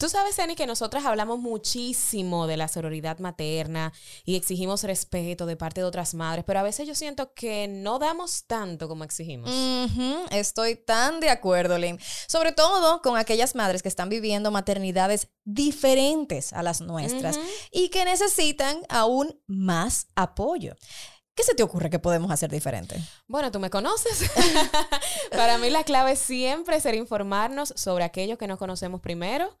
Tú sabes, Eni, que nosotras hablamos muchísimo de la sororidad materna y exigimos respeto de parte de otras madres, pero a veces yo siento que no damos tanto como exigimos. Estoy tan de acuerdo, Lynn. Sobre todo con aquellas madres que están viviendo maternidades diferentes a las nuestras y que necesitan aún más apoyo. ¿Qué se te ocurre que podemos hacer diferente? Bueno, tú me conoces. Para mí la clave siempre es ser informarnos sobre aquello que no conocemos primero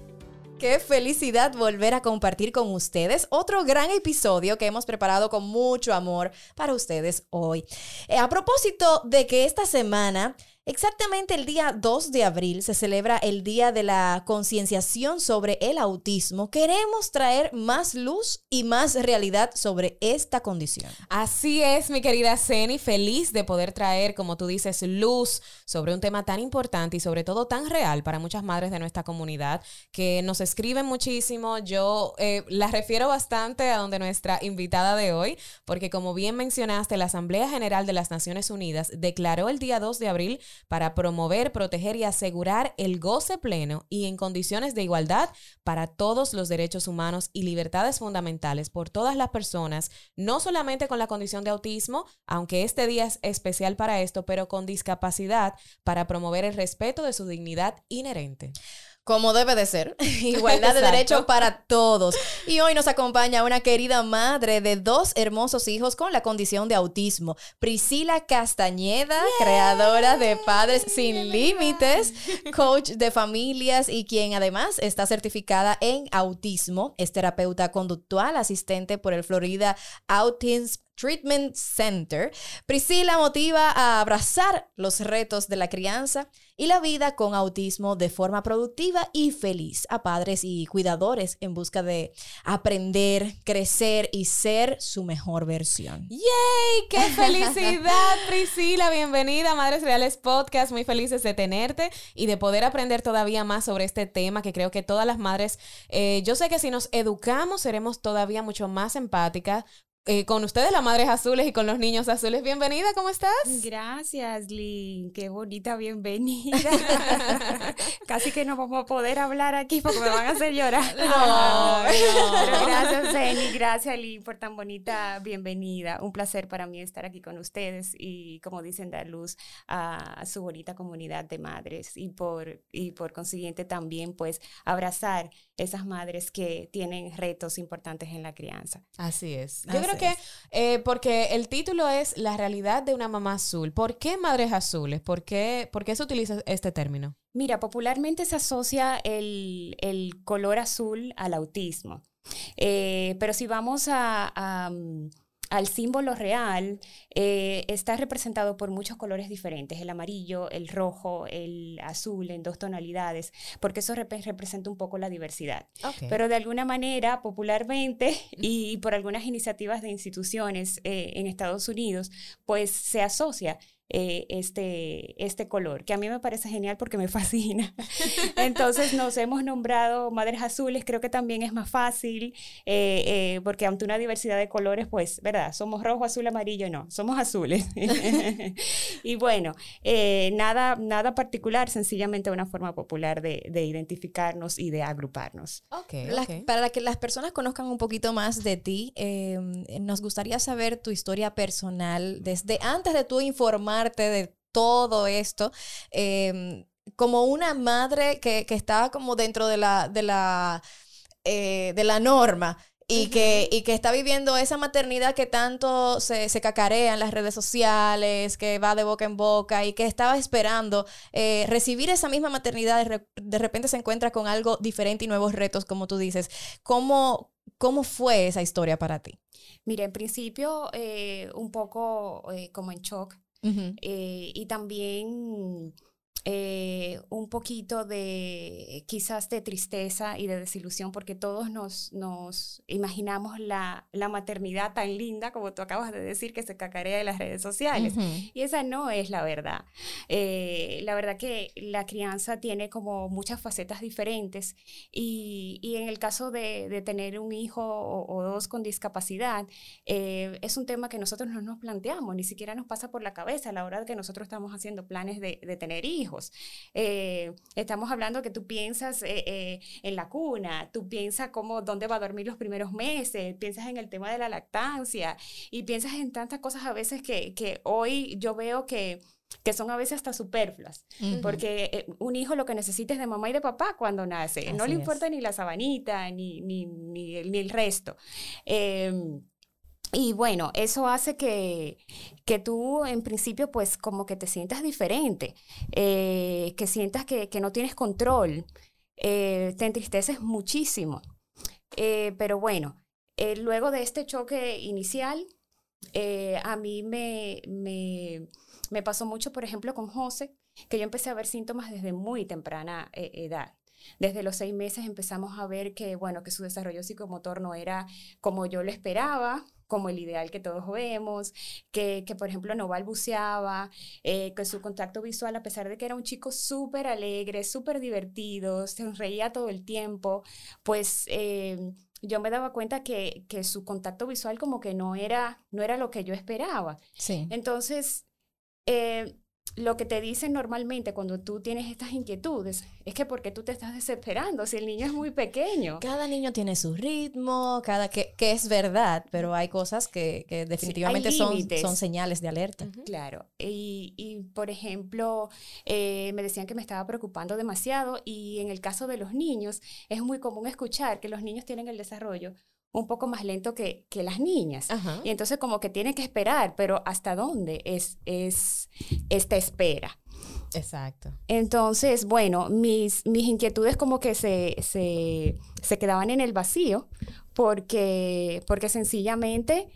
Qué felicidad volver a compartir con ustedes otro gran episodio que hemos preparado con mucho amor para ustedes hoy. Eh, a propósito de que esta semana Exactamente el día 2 de abril se celebra el Día de la Concienciación sobre el Autismo. Queremos traer más luz y más realidad sobre esta condición. Así es, mi querida Ceni, feliz de poder traer, como tú dices, luz sobre un tema tan importante y sobre todo tan real para muchas madres de nuestra comunidad que nos escriben muchísimo. Yo eh, la refiero bastante a donde nuestra invitada de hoy, porque como bien mencionaste, la Asamblea General de las Naciones Unidas declaró el día 2 de abril para promover, proteger y asegurar el goce pleno y en condiciones de igualdad para todos los derechos humanos y libertades fundamentales por todas las personas, no solamente con la condición de autismo, aunque este día es especial para esto, pero con discapacidad para promover el respeto de su dignidad inherente como debe de ser. Igualdad de derechos para todos. Y hoy nos acompaña una querida madre de dos hermosos hijos con la condición de autismo, Priscila Castañeda, creadora de Padres Sin Límites, coach de familias y quien además está certificada en autismo, es terapeuta conductual, asistente por el Florida Autism Treatment Center, Priscila motiva a abrazar los retos de la crianza y la vida con autismo de forma productiva y feliz a padres y cuidadores en busca de aprender, crecer y ser su mejor versión. ¡Yay! ¡Qué felicidad, Priscila! Bienvenida a Madres Reales Podcast. Muy felices de tenerte y de poder aprender todavía más sobre este tema que creo que todas las madres, eh, yo sé que si nos educamos seremos todavía mucho más empáticas, eh, con ustedes, las madres azules y con los niños azules. Bienvenida, ¿cómo estás? Gracias, Lynn. Qué bonita bienvenida. Casi que no vamos a poder hablar aquí porque me van a hacer llorar. No, Pero gracias, Zeni. Gracias, Lynn, por tan bonita bienvenida. Un placer para mí estar aquí con ustedes y, como dicen, dar luz a, su bonita comunidad de madres y por, y por consiguiente también, pues, abrazar esas madres que tienen retos importantes en la crianza. Así es. Yo creo que eh, porque el título es La realidad de una mamá azul. ¿Por qué madres azules? ¿Por qué, por qué se utiliza este término? Mira, popularmente se asocia el, color azul al autismo. Eh, pero si vamos a, mm, al símbolo real eh, está representado por muchos colores diferentes, el amarillo, el rojo, el azul, en dos tonalidades, porque eso representa un poco la diversidad. Pero de alguna manera, popularmente y por algunas iniciativas de instituciones eh, en Estados Unidos, pues se asocia eh, este, este color, que a mí me parece genial porque me fascina. Entonces nos hemos nombrado Madres Azules, creo que también es más fácil, eh, eh, porque ante una diversidad de colores, pues, ¿verdad? Somos rojo, azul, amarillo, no, somos azules. y bueno, nada, nada particular, sencillamente una forma popular de, de identificarnos y de agruparnos. Okay, para que las personas conozcan un poquito más de ti, nos gustaría saber tu historia personal desde antes de tu informar de todo esto. Em, como una madre que, que, estaba como dentro de la, de la, eh, de la norma. Y, que, y que está viviendo esa maternidad que tanto se, se, cacarea en las redes sociales, que va de boca en boca y que estaba esperando eh, recibir esa misma maternidad, de, de, repente se encuentra con algo diferente y nuevos retos, como tú dices. ¿Cómo, cómo fue esa historia para ti? Mira, en principio eh, un poco como en shock, eh, y también eh, un poquito de quizás de tristeza y de desilusión porque todos nos, nos imaginamos la, la, maternidad tan linda como tú acabas de decir que se cacarea en las redes sociales y esa no es la verdad. Eh, la verdad que la crianza tiene como muchas facetas diferentes y, y en el caso de, de tener un hijo o, dos con discapacidad eh, es un tema que nosotros no nos planteamos, ni siquiera nos pasa por la cabeza a la hora de que nosotros estamos haciendo planes de, de tener hijos. Eh, estamos hablando que tú piensas eh, eh, en la cuna, tú piensas cómo, dónde va a dormir los primeros meses, piensas en el tema de la lactancia y piensas en tantas cosas a veces que, que hoy yo veo que que son a veces hasta superfluas, porque un hijo lo que necesita es de mamá y de papá cuando nace, no le importa ni la sabanita ni, ni, ni, el, ni el resto. Em, y bueno, eso hace que, que, tú en principio pues como que te sientas diferente, eh, que sientas que, que, no tienes control, eh, te entristeces muchísimo. Eh, pero bueno, luego de este choque inicial, a mí me, me, me, pasó mucho, por ejemplo, con José, que yo empecé a ver síntomas desde muy temprana edad. Desde los seis meses empezamos a ver que, bueno, que su desarrollo psicomotor no era como yo lo esperaba, como el ideal que todos vemos, que, que por ejemplo no balbuceaba, eh, que su contacto visual, a pesar de que era un chico súper alegre, súper divertido, se reía todo el tiempo, pues... Eh, yo me daba cuenta que, que, su contacto visual como que no era, no era lo que yo esperaba. Sí. Entonces, eh, lo que te dicen normalmente cuando tú tienes estas inquietudes es que porque tú te estás desesperando si el niño es muy pequeño. Cada niño tiene su ritmo, cada que, que es verdad, pero hay cosas que, que definitivamente son, son señales de alerta. Claro, y, y, por ejemplo, eh, me decían que me estaba preocupando demasiado y en el caso de los niños es muy común escuchar que los niños tienen el desarrollo un poco más lento que, que las niñas. Y entonces como que tiene que esperar, pero ¿hasta dónde es, es esta espera? Exacto. Entonces, bueno, mis, mis inquietudes como que se, se, se quedaban en el vacío porque, porque sencillamente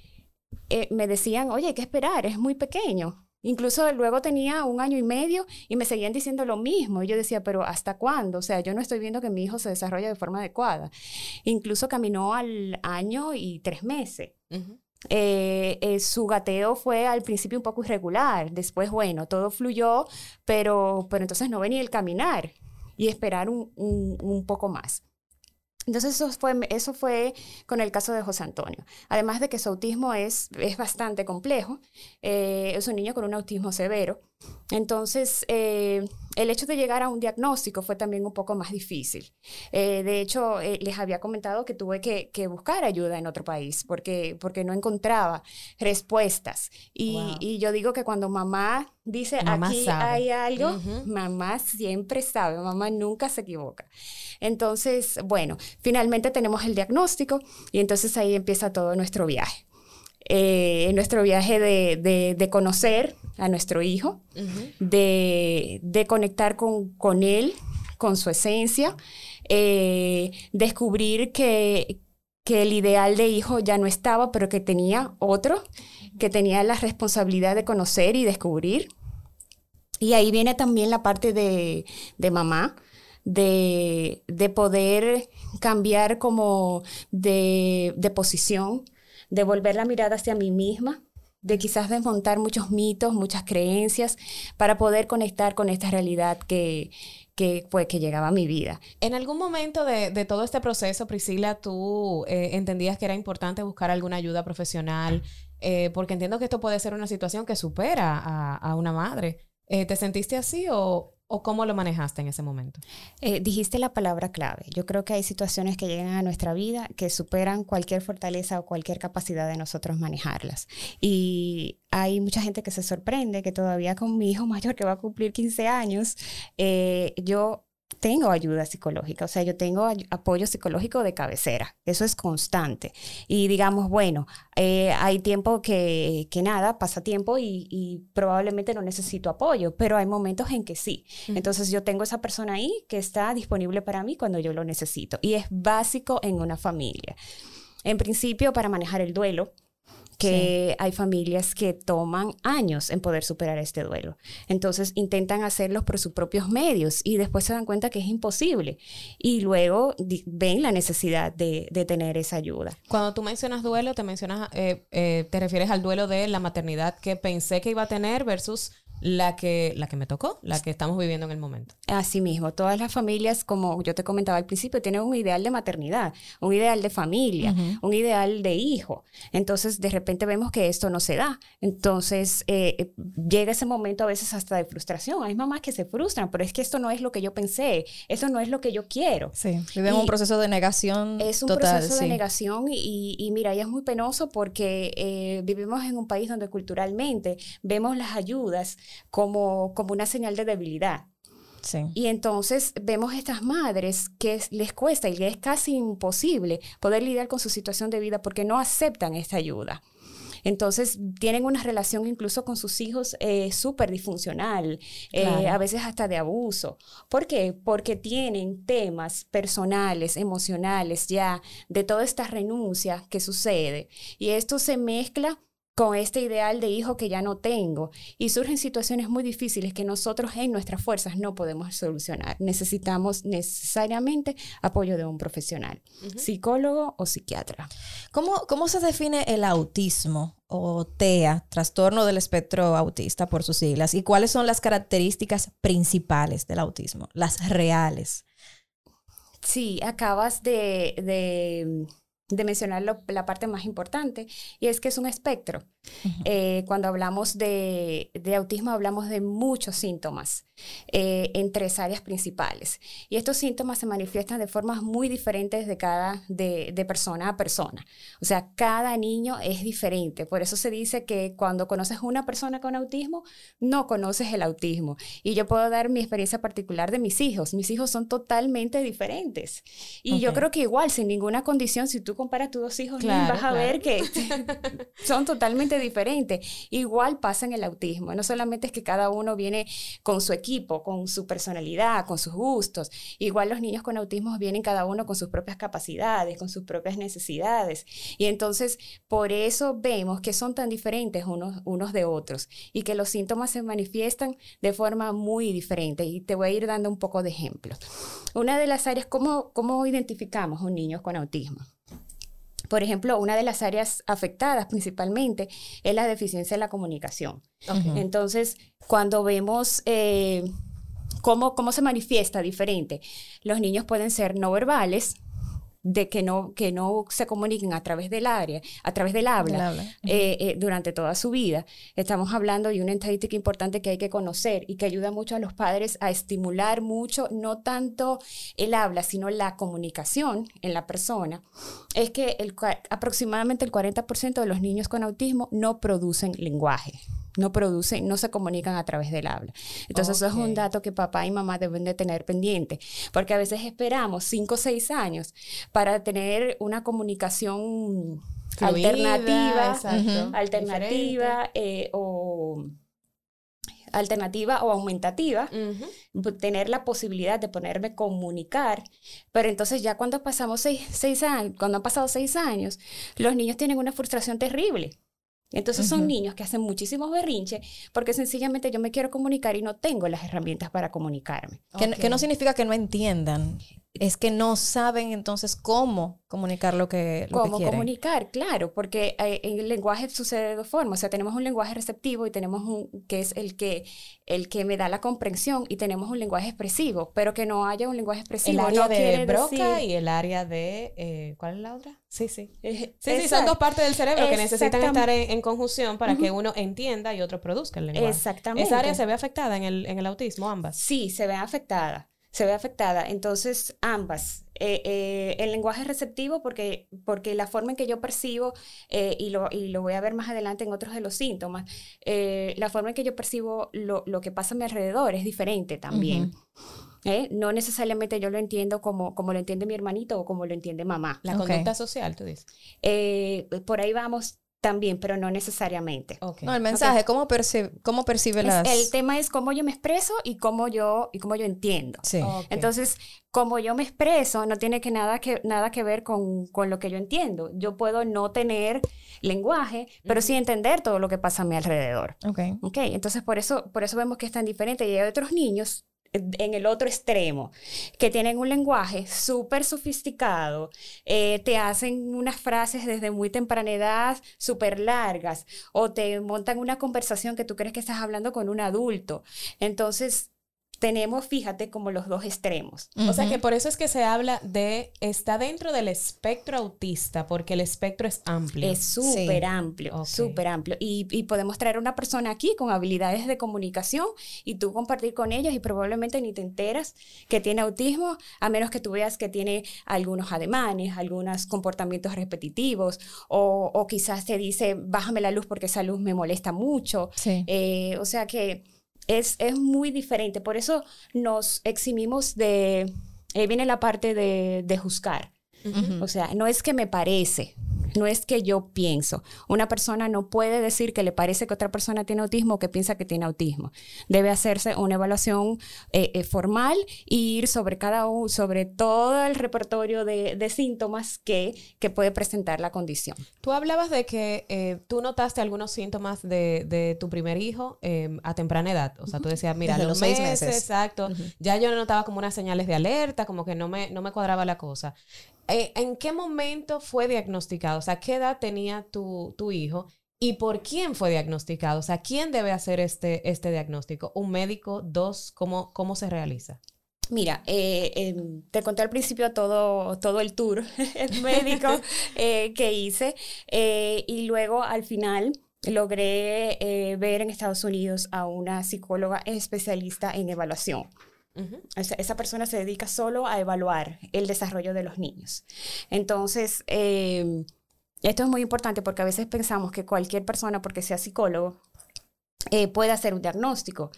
eh, me decían, oye, hay que esperar, es muy pequeño. Incluso luego tenía un año y medio y me seguían diciendo lo mismo. Y yo decía, pero ¿hasta cuándo? O sea, yo no estoy viendo que mi hijo se desarrolle de forma adecuada. Incluso caminó al año y tres meses. Eh, eh, su gateo fue al principio un poco irregular, después, bueno, todo fluyó, pero, pero entonces no venía el caminar y esperar un, un poco más. Entonces eso fue, eso fue con el caso de José Antonio. Además de que su autismo es, es bastante complejo, eh, es un niño con un autismo severo. Entonces, eh, el hecho de llegar a un diagnóstico fue también un poco más difícil. Eh, de hecho, eh, les había comentado que tuve que, buscar ayuda en otro país porque, porque no encontraba respuestas. Y, yo digo que cuando mamá dice, aquí hay algo, mamá siempre sabe, mamá nunca se equivoca. Entonces, bueno, finalmente tenemos el diagnóstico y entonces ahí empieza todo nuestro viaje. Nuestro viaje de, de conocer a nuestro hijo, de, de, conectar con, con, él, con su esencia, eh, descubrir que, que el ideal de hijo ya no estaba, pero que tenía otro, que tenía la responsabilidad de conocer y descubrir. Y ahí viene también la parte de, de mamá, de, de, poder cambiar como de, de posición, de volver la mirada hacia mí misma, de quizás desmontar muchos mitos, muchas creencias, para poder conectar con esta realidad que, que, pues, que llegaba a mi vida. En algún momento de, de todo este proceso, Priscila, tú eh, entendías que era importante buscar alguna ayuda profesional, eh, porque entiendo que esto puede ser una situación que supera a, a una madre. Eh, ¿Te sentiste así o, ¿O cómo lo manejaste en ese momento? Eh, dijiste la palabra clave. Yo creo que hay situaciones que llegan a nuestra vida que superan cualquier fortaleza o cualquier capacidad de nosotros manejarlas. Y hay mucha gente que se sorprende que todavía con mi hijo mayor que va a cumplir 15 años, eh, yo tengo ayuda psicológica, o sea, yo tengo apoyo psicológico de cabecera, eso es constante. Y digamos, bueno, eh, hay tiempo que, que, nada, pasa tiempo y, probablemente no necesito apoyo, pero hay momentos en que sí. Entonces yo tengo esa persona ahí que está disponible para mí cuando yo lo necesito y es básico en una familia. En principio, para manejar el duelo, que hay familias que toman años en poder superar este duelo. Entonces intentan hacerlo por sus propios medios y después se dan cuenta que es imposible y luego ven la necesidad de, tener esa ayuda. Cuando tú mencionas duelo, te mencionas, eh, eh, te refieres al duelo de la maternidad que pensé que iba a tener versus la que, la que me tocó, la que estamos viviendo en el momento. Así mismo, todas las familias, como yo te comentaba al principio, tienen un ideal de maternidad, un ideal de familia, un ideal de hijo. Entonces, de repente vemos que esto no se da. Entonces, eh, eh, llega ese momento a veces hasta de frustración. Hay mamás que se frustran, pero es que esto no es lo que yo pensé, esto no es lo que yo quiero. Sí, viven un proceso de negación. Es un proceso de negación y, y, mira, y es muy penoso porque eh, vivimos en un país donde culturalmente vemos las ayudas como, como una señal de debilidad. Y entonces vemos estas madres que les cuesta y es casi imposible poder lidiar con su situación de vida porque no aceptan esta ayuda. Entonces tienen una relación incluso con sus hijos eh, súper disfuncional, eh, a veces hasta de abuso. ¿Por qué? Porque tienen temas personales, emocionales ya de toda esta renuncia que sucede. Y esto se mezcla con este ideal de hijo que ya no tengo y surgen situaciones muy difíciles que nosotros en nuestras fuerzas no podemos solucionar. Necesitamos necesariamente apoyo de un profesional, psicólogo o psiquiatra. ¿Cómo, ¿Cómo se define el autismo o TEA, trastorno del espectro autista por sus siglas? ¿Y cuáles son las características principales del autismo, las reales? Sí, acabas de de mencionar la parte más importante, y es que es un espectro. Eh, cuando hablamos de, autismo, hablamos de muchos síntomas eh, en tres áreas principales. Y estos síntomas se manifiestan de formas muy diferentes de cada, de, persona a persona. O sea, cada niño es diferente. Por eso se dice que cuando conoces una persona con autismo, no conoces el autismo. Y yo puedo dar mi experiencia particular de mis hijos. Mis hijos son totalmente diferentes. Y yo creo que igual, sin ninguna condición, si tú comparas tus dos hijos, vas a ver que son totalmente diferente. Igual pasa en el autismo. No solamente es que cada uno viene con su equipo, con su personalidad, con sus gustos. Igual los niños con autismo vienen cada uno con sus propias capacidades, con sus propias necesidades. Y entonces, por eso vemos que son tan diferentes unos, unos de otros y que los síntomas se manifiestan de forma muy diferente. Y te voy a ir dando un poco de ejemplos. Una de las áreas, ¿cómo, cómo identificamos un niño con autismo? Por ejemplo, una de las áreas afectadas principalmente es la deficiencia en la comunicación. Entonces, cuando vemos eh, cómo, cómo se manifiesta diferente, los niños pueden ser no verbales, de que no, que no se comuniquen a través del área, a través del habla, eh, eh, durante toda su vida. Estamos hablando de una estadística importante que hay que conocer y que ayuda mucho a los padres a estimular mucho, no tanto el habla, sino la comunicación en la persona. Es que el, aproximadamente el 40% de los niños con autismo no producen lenguaje no producen, no se comunican a través del habla. Entonces eso es un dato que papá y mamá deben de tener pendiente, porque a veces esperamos cinco o seis años para tener una comunicación alternativa, alternativa eh, o alternativa o aumentativa, tener la posibilidad de ponerme comunicar, pero entonces ya cuando pasamos seis, seis años, cuando han pasado seis años, los niños tienen una frustración terrible entonces son niños que hacen muchísimos berrinches porque sencillamente yo me quiero comunicar y no tengo las herramientas para comunicarme. Que, no significa que no entiendan, es que no saben entonces cómo comunicar lo que, lo ¿Cómo comunicar? Claro, porque eh, en el lenguaje sucede de dos formas. O sea, tenemos un lenguaje receptivo y tenemos un que es el que, el que me da la comprensión y tenemos un lenguaje expresivo, pero que no haya un lenguaje expresivo. El área de Broca y el área de... Eh, ¿Cuál es la otra? Sí, sí. sí, sí, son dos partes del cerebro que necesitan estar en, conjunción para que uno entienda y otro produzca el lenguaje. Exactamente. ¿Esa área se ve afectada en el, en el autismo, ambas? Sí, se ve afectada se ve afectada. Entonces, ambas. Eh, eh, el lenguaje receptivo porque, porque la forma en que yo percibo, eh, y, lo, y, lo, voy a ver más adelante en otros de los síntomas, la forma en que yo percibo lo, lo, que pasa a mi alrededor es diferente también. No necesariamente yo lo entiendo como, como lo entiende mi hermanito o como lo entiende mamá. La conducta social, tú dices. por ahí vamos también, pero no necesariamente. No, el mensaje, ¿cómo, percibe, cómo percibe las...? El tema es cómo yo me expreso y cómo yo, y cómo yo entiendo. Sí. Entonces, como yo me expreso, no tiene que nada que, nada que ver con, con, lo que yo entiendo. Yo puedo no tener lenguaje, pero sí entender todo lo que pasa a mi alrededor. Ok. Ok, entonces por eso, por eso vemos que es tan diferente. Y hay otros niños en el otro extremo, que tienen un lenguaje súper sofisticado, eh, te hacen unas frases desde muy temprana edad súper largas o te montan una conversación que tú crees que estás hablando con un adulto. Entonces, tenemos, fíjate, como los dos extremos. O sea que por eso es que se habla de, está dentro del espectro autista, porque el espectro es amplio. Es súper amplio, súper amplio. Y, y, podemos traer una persona aquí con habilidades de comunicación y tú compartir con ellos y probablemente ni te enteras que tiene autismo, a menos que tú veas que tiene algunos ademanes, algunos comportamientos repetitivos, o, o quizás te dice, bájame la luz porque esa luz me molesta mucho. Eh, o sea que es, es muy diferente. Por eso nos eximimos de, ahí viene la parte de, de juzgar. O sea, no es que me parece, no es que yo pienso. Una persona no puede decir que le parece que otra persona tiene autismo o que piensa que tiene autismo. Debe hacerse una evaluación eh, eh, formal e ir sobre cada uno, sobre todo el repertorio de, síntomas que, que, puede presentar la condición. Tú hablabas de que eh, tú notaste algunos síntomas de, tu primer hijo a temprana edad. O sea, tú decías, mira, los, seis meses, exacto. Ya yo notaba como unas señales de alerta, como que no me, no me cuadraba la cosa. Eh, ¿En qué momento fue diagnosticado? O sea, ¿qué edad tenía tu, hijo? ¿Y por quién fue diagnosticado? O sea, ¿quién debe hacer este, este diagnóstico? ¿Un médico? ¿Dos? ¿Cómo, cómo se realiza? Mira, eh, em, te conté al principio todo, todo el tour médico eh, que hice y luego al final logré ver en Estados Unidos a una psicóloga especialista en evaluación esa, persona se dedica solo a evaluar el desarrollo de los niños. Entonces, em, esto es muy importante porque a veces pensamos que cualquier persona, porque sea psicólogo, eh, puede hacer un diagnóstico.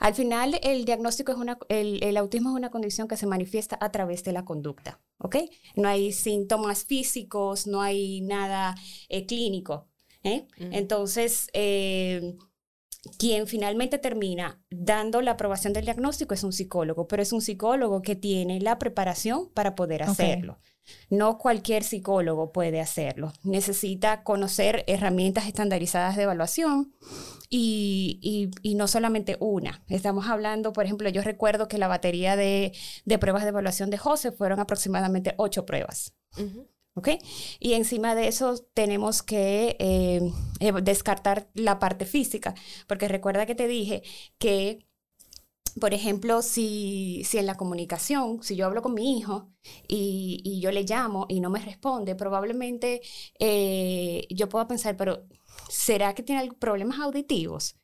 Al final, el diagnóstico es una, el, autismo es una condición que se manifiesta a través de la conducta, ¿ok? No hay síntomas físicos, no hay nada eh, clínico. ¿eh? Entonces, em, quien finalmente termina dando la aprobación del diagnóstico es un psicólogo, pero es un psicólogo que tiene la preparación para poder hacerlo. No cualquier psicólogo puede hacerlo. Necesita conocer herramientas estandarizadas de evaluación y, no solamente una. Estamos hablando, por ejemplo, yo recuerdo que la batería de, pruebas de evaluación de José fueron aproximadamente ocho pruebas. ¿Ok? Y encima de eso tenemos que eh, eh, descartar la parte física, porque recuerda que te dije que, por ejemplo, si, si en la comunicación, si yo hablo con mi hijo y, yo le llamo y no me responde, probablemente eh, yo pueda pensar, pero ¿será que tiene problemas auditivos?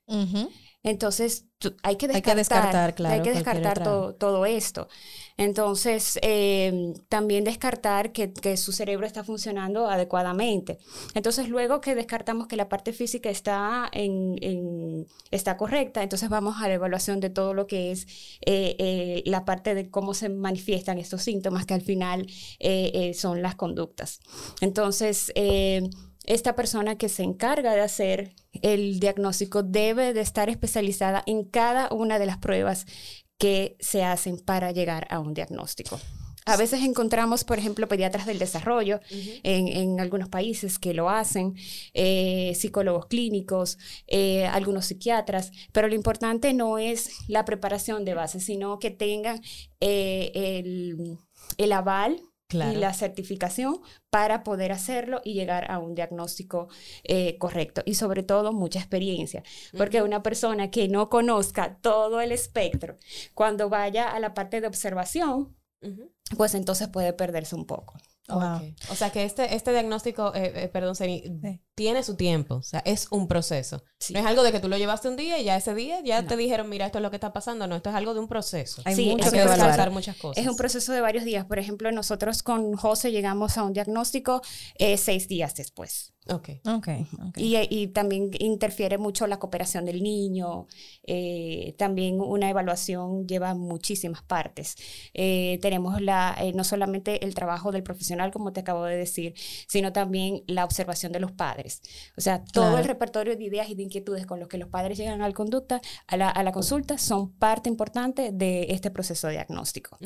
Entonces, hay que descartar, hay que descartar, todo, esto. Entonces, em, también descartar que, su cerebro está funcionando adecuadamente. Entonces, luego que descartamos que la parte física está, en, está correcta, entonces vamos a la evaluación de todo lo que es eh, eh, la parte de cómo se manifiestan estos síntomas, que al final eh, son las conductas. Entonces, em, esta persona que se encarga de hacer el diagnóstico debe de estar especializada en cada una de las pruebas que se hacen para llegar a un diagnóstico. A veces encontramos, por ejemplo, pediatras del desarrollo en, algunos países que lo hacen, eh, psicólogos clínicos, eh, algunos psiquiatras, pero lo importante no es la preparación de base, sino que tengan eh, el, el aval y la certificación para poder hacerlo y llegar a un diagnóstico eh, correcto. Y sobre todo, mucha experiencia, porque una persona que no conozca todo el espectro, cuando vaya a la parte de observación, pues entonces puede perderse un poco. O sea que este, este diagnóstico, eh, eh, perdón, tiene su tiempo, o sea, es un proceso. No es algo de que tú lo llevaste un día y ya ese día ya te dijeron, mira, esto es lo que está pasando. No, esto es algo de un proceso. Hay mucho que, que muchas cosas. Es un proceso de varios días. Por ejemplo, nosotros con José llegamos a un diagnóstico eh, seis días después. Ok. okay, Y, y, también interfiere mucho la cooperación del niño. Eh, también una evaluación lleva muchísimas partes. Eh, tenemos la, no solamente el trabajo del profesional, como te acabo de decir, sino también la observación de los padres padres. O sea, todo el repertorio de ideas y de inquietudes con los que los padres llegan al conducta, a la, a la consulta son parte importante de este proceso diagnóstico.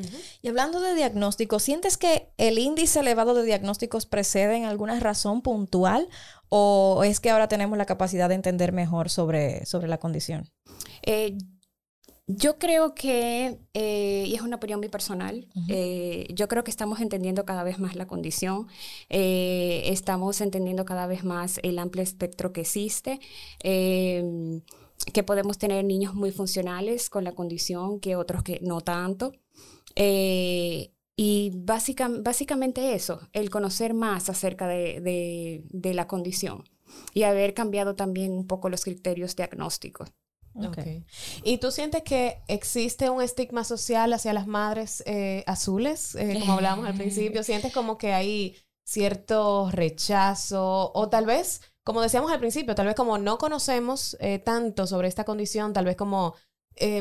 Y hablando de diagnóstico, ¿sientes que el índice elevado de diagnósticos precede en alguna razón puntual o es que ahora tenemos la capacidad de entender mejor sobre, sobre la condición? Eh, yo creo que, eh, y es una opinión muy personal, eh, yo creo que estamos entendiendo cada vez más la condición, eh, estamos entendiendo cada vez más el amplio espectro que existe, que podemos tener niños muy funcionales con la condición que otros que no tanto. Y básicamente eso, el conocer más acerca de la condición y haber cambiado también un poco los criterios diagnósticos. Okay. ¿Y tú sientes que existe un estigma social hacia las madres eh, azules, eh, como hablábamos al principio? ¿Sientes como que hay cierto rechazo o tal vez, como decíamos al principio, tal vez como no conocemos eh, tanto sobre esta condición, tal vez como,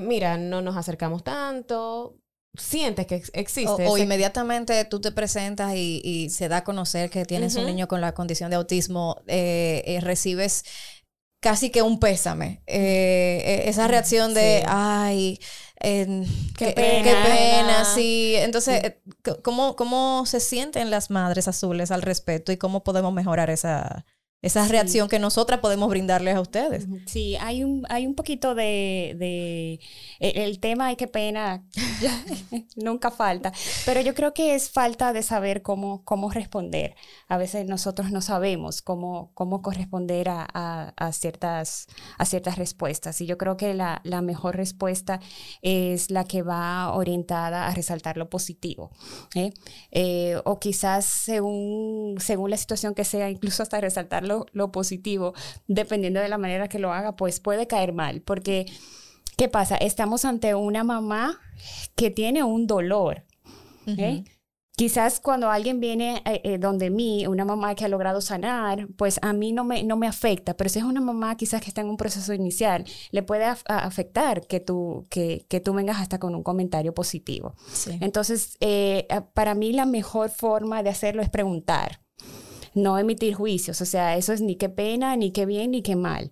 mira, no nos acercamos tanto, sientes que existe. O, inmediatamente tú te presentas y, se da a conocer que tienes un niño con la condición de autismo, recibes casi que un pésame. Eh, eh, esa reacción de, ay, qué, pena, sí. Entonces, eh, ¿cómo, ¿cómo se sienten las madres azules al respecto y cómo podemos mejorar esa, esa reacción que nosotras podemos brindarles a ustedes. Sí, hay un, hay un poquito de, de e, el, tema, ay, qué pena, nunca falta, pero yo creo que es falta de saber cómo, cómo responder. A veces nosotros no sabemos cómo, cómo corresponder a, a, ciertas, a ciertas respuestas y yo creo que la, la, mejor respuesta es la que va orientada a resaltar lo positivo. ¿eh? Eh, o quizás según, según la situación que sea, incluso hasta resaltar lo, positivo, dependiendo de la manera que lo haga, pues puede caer mal, porque ¿qué pasa? Estamos ante una mamá que tiene un dolor. ¿eh? Quizás cuando alguien viene eh, eh, donde mí, una mamá que ha logrado sanar, pues a mí no me, no me afecta, pero si es una mamá quizás que está en un proceso inicial, le puede afectar que tú, que, que, tú vengas hasta con un comentario positivo. Entonces, para mí la mejor forma de hacerlo es preguntar no emitir juicios, o sea, eso es ni qué pena, ni qué bien, ni qué mal.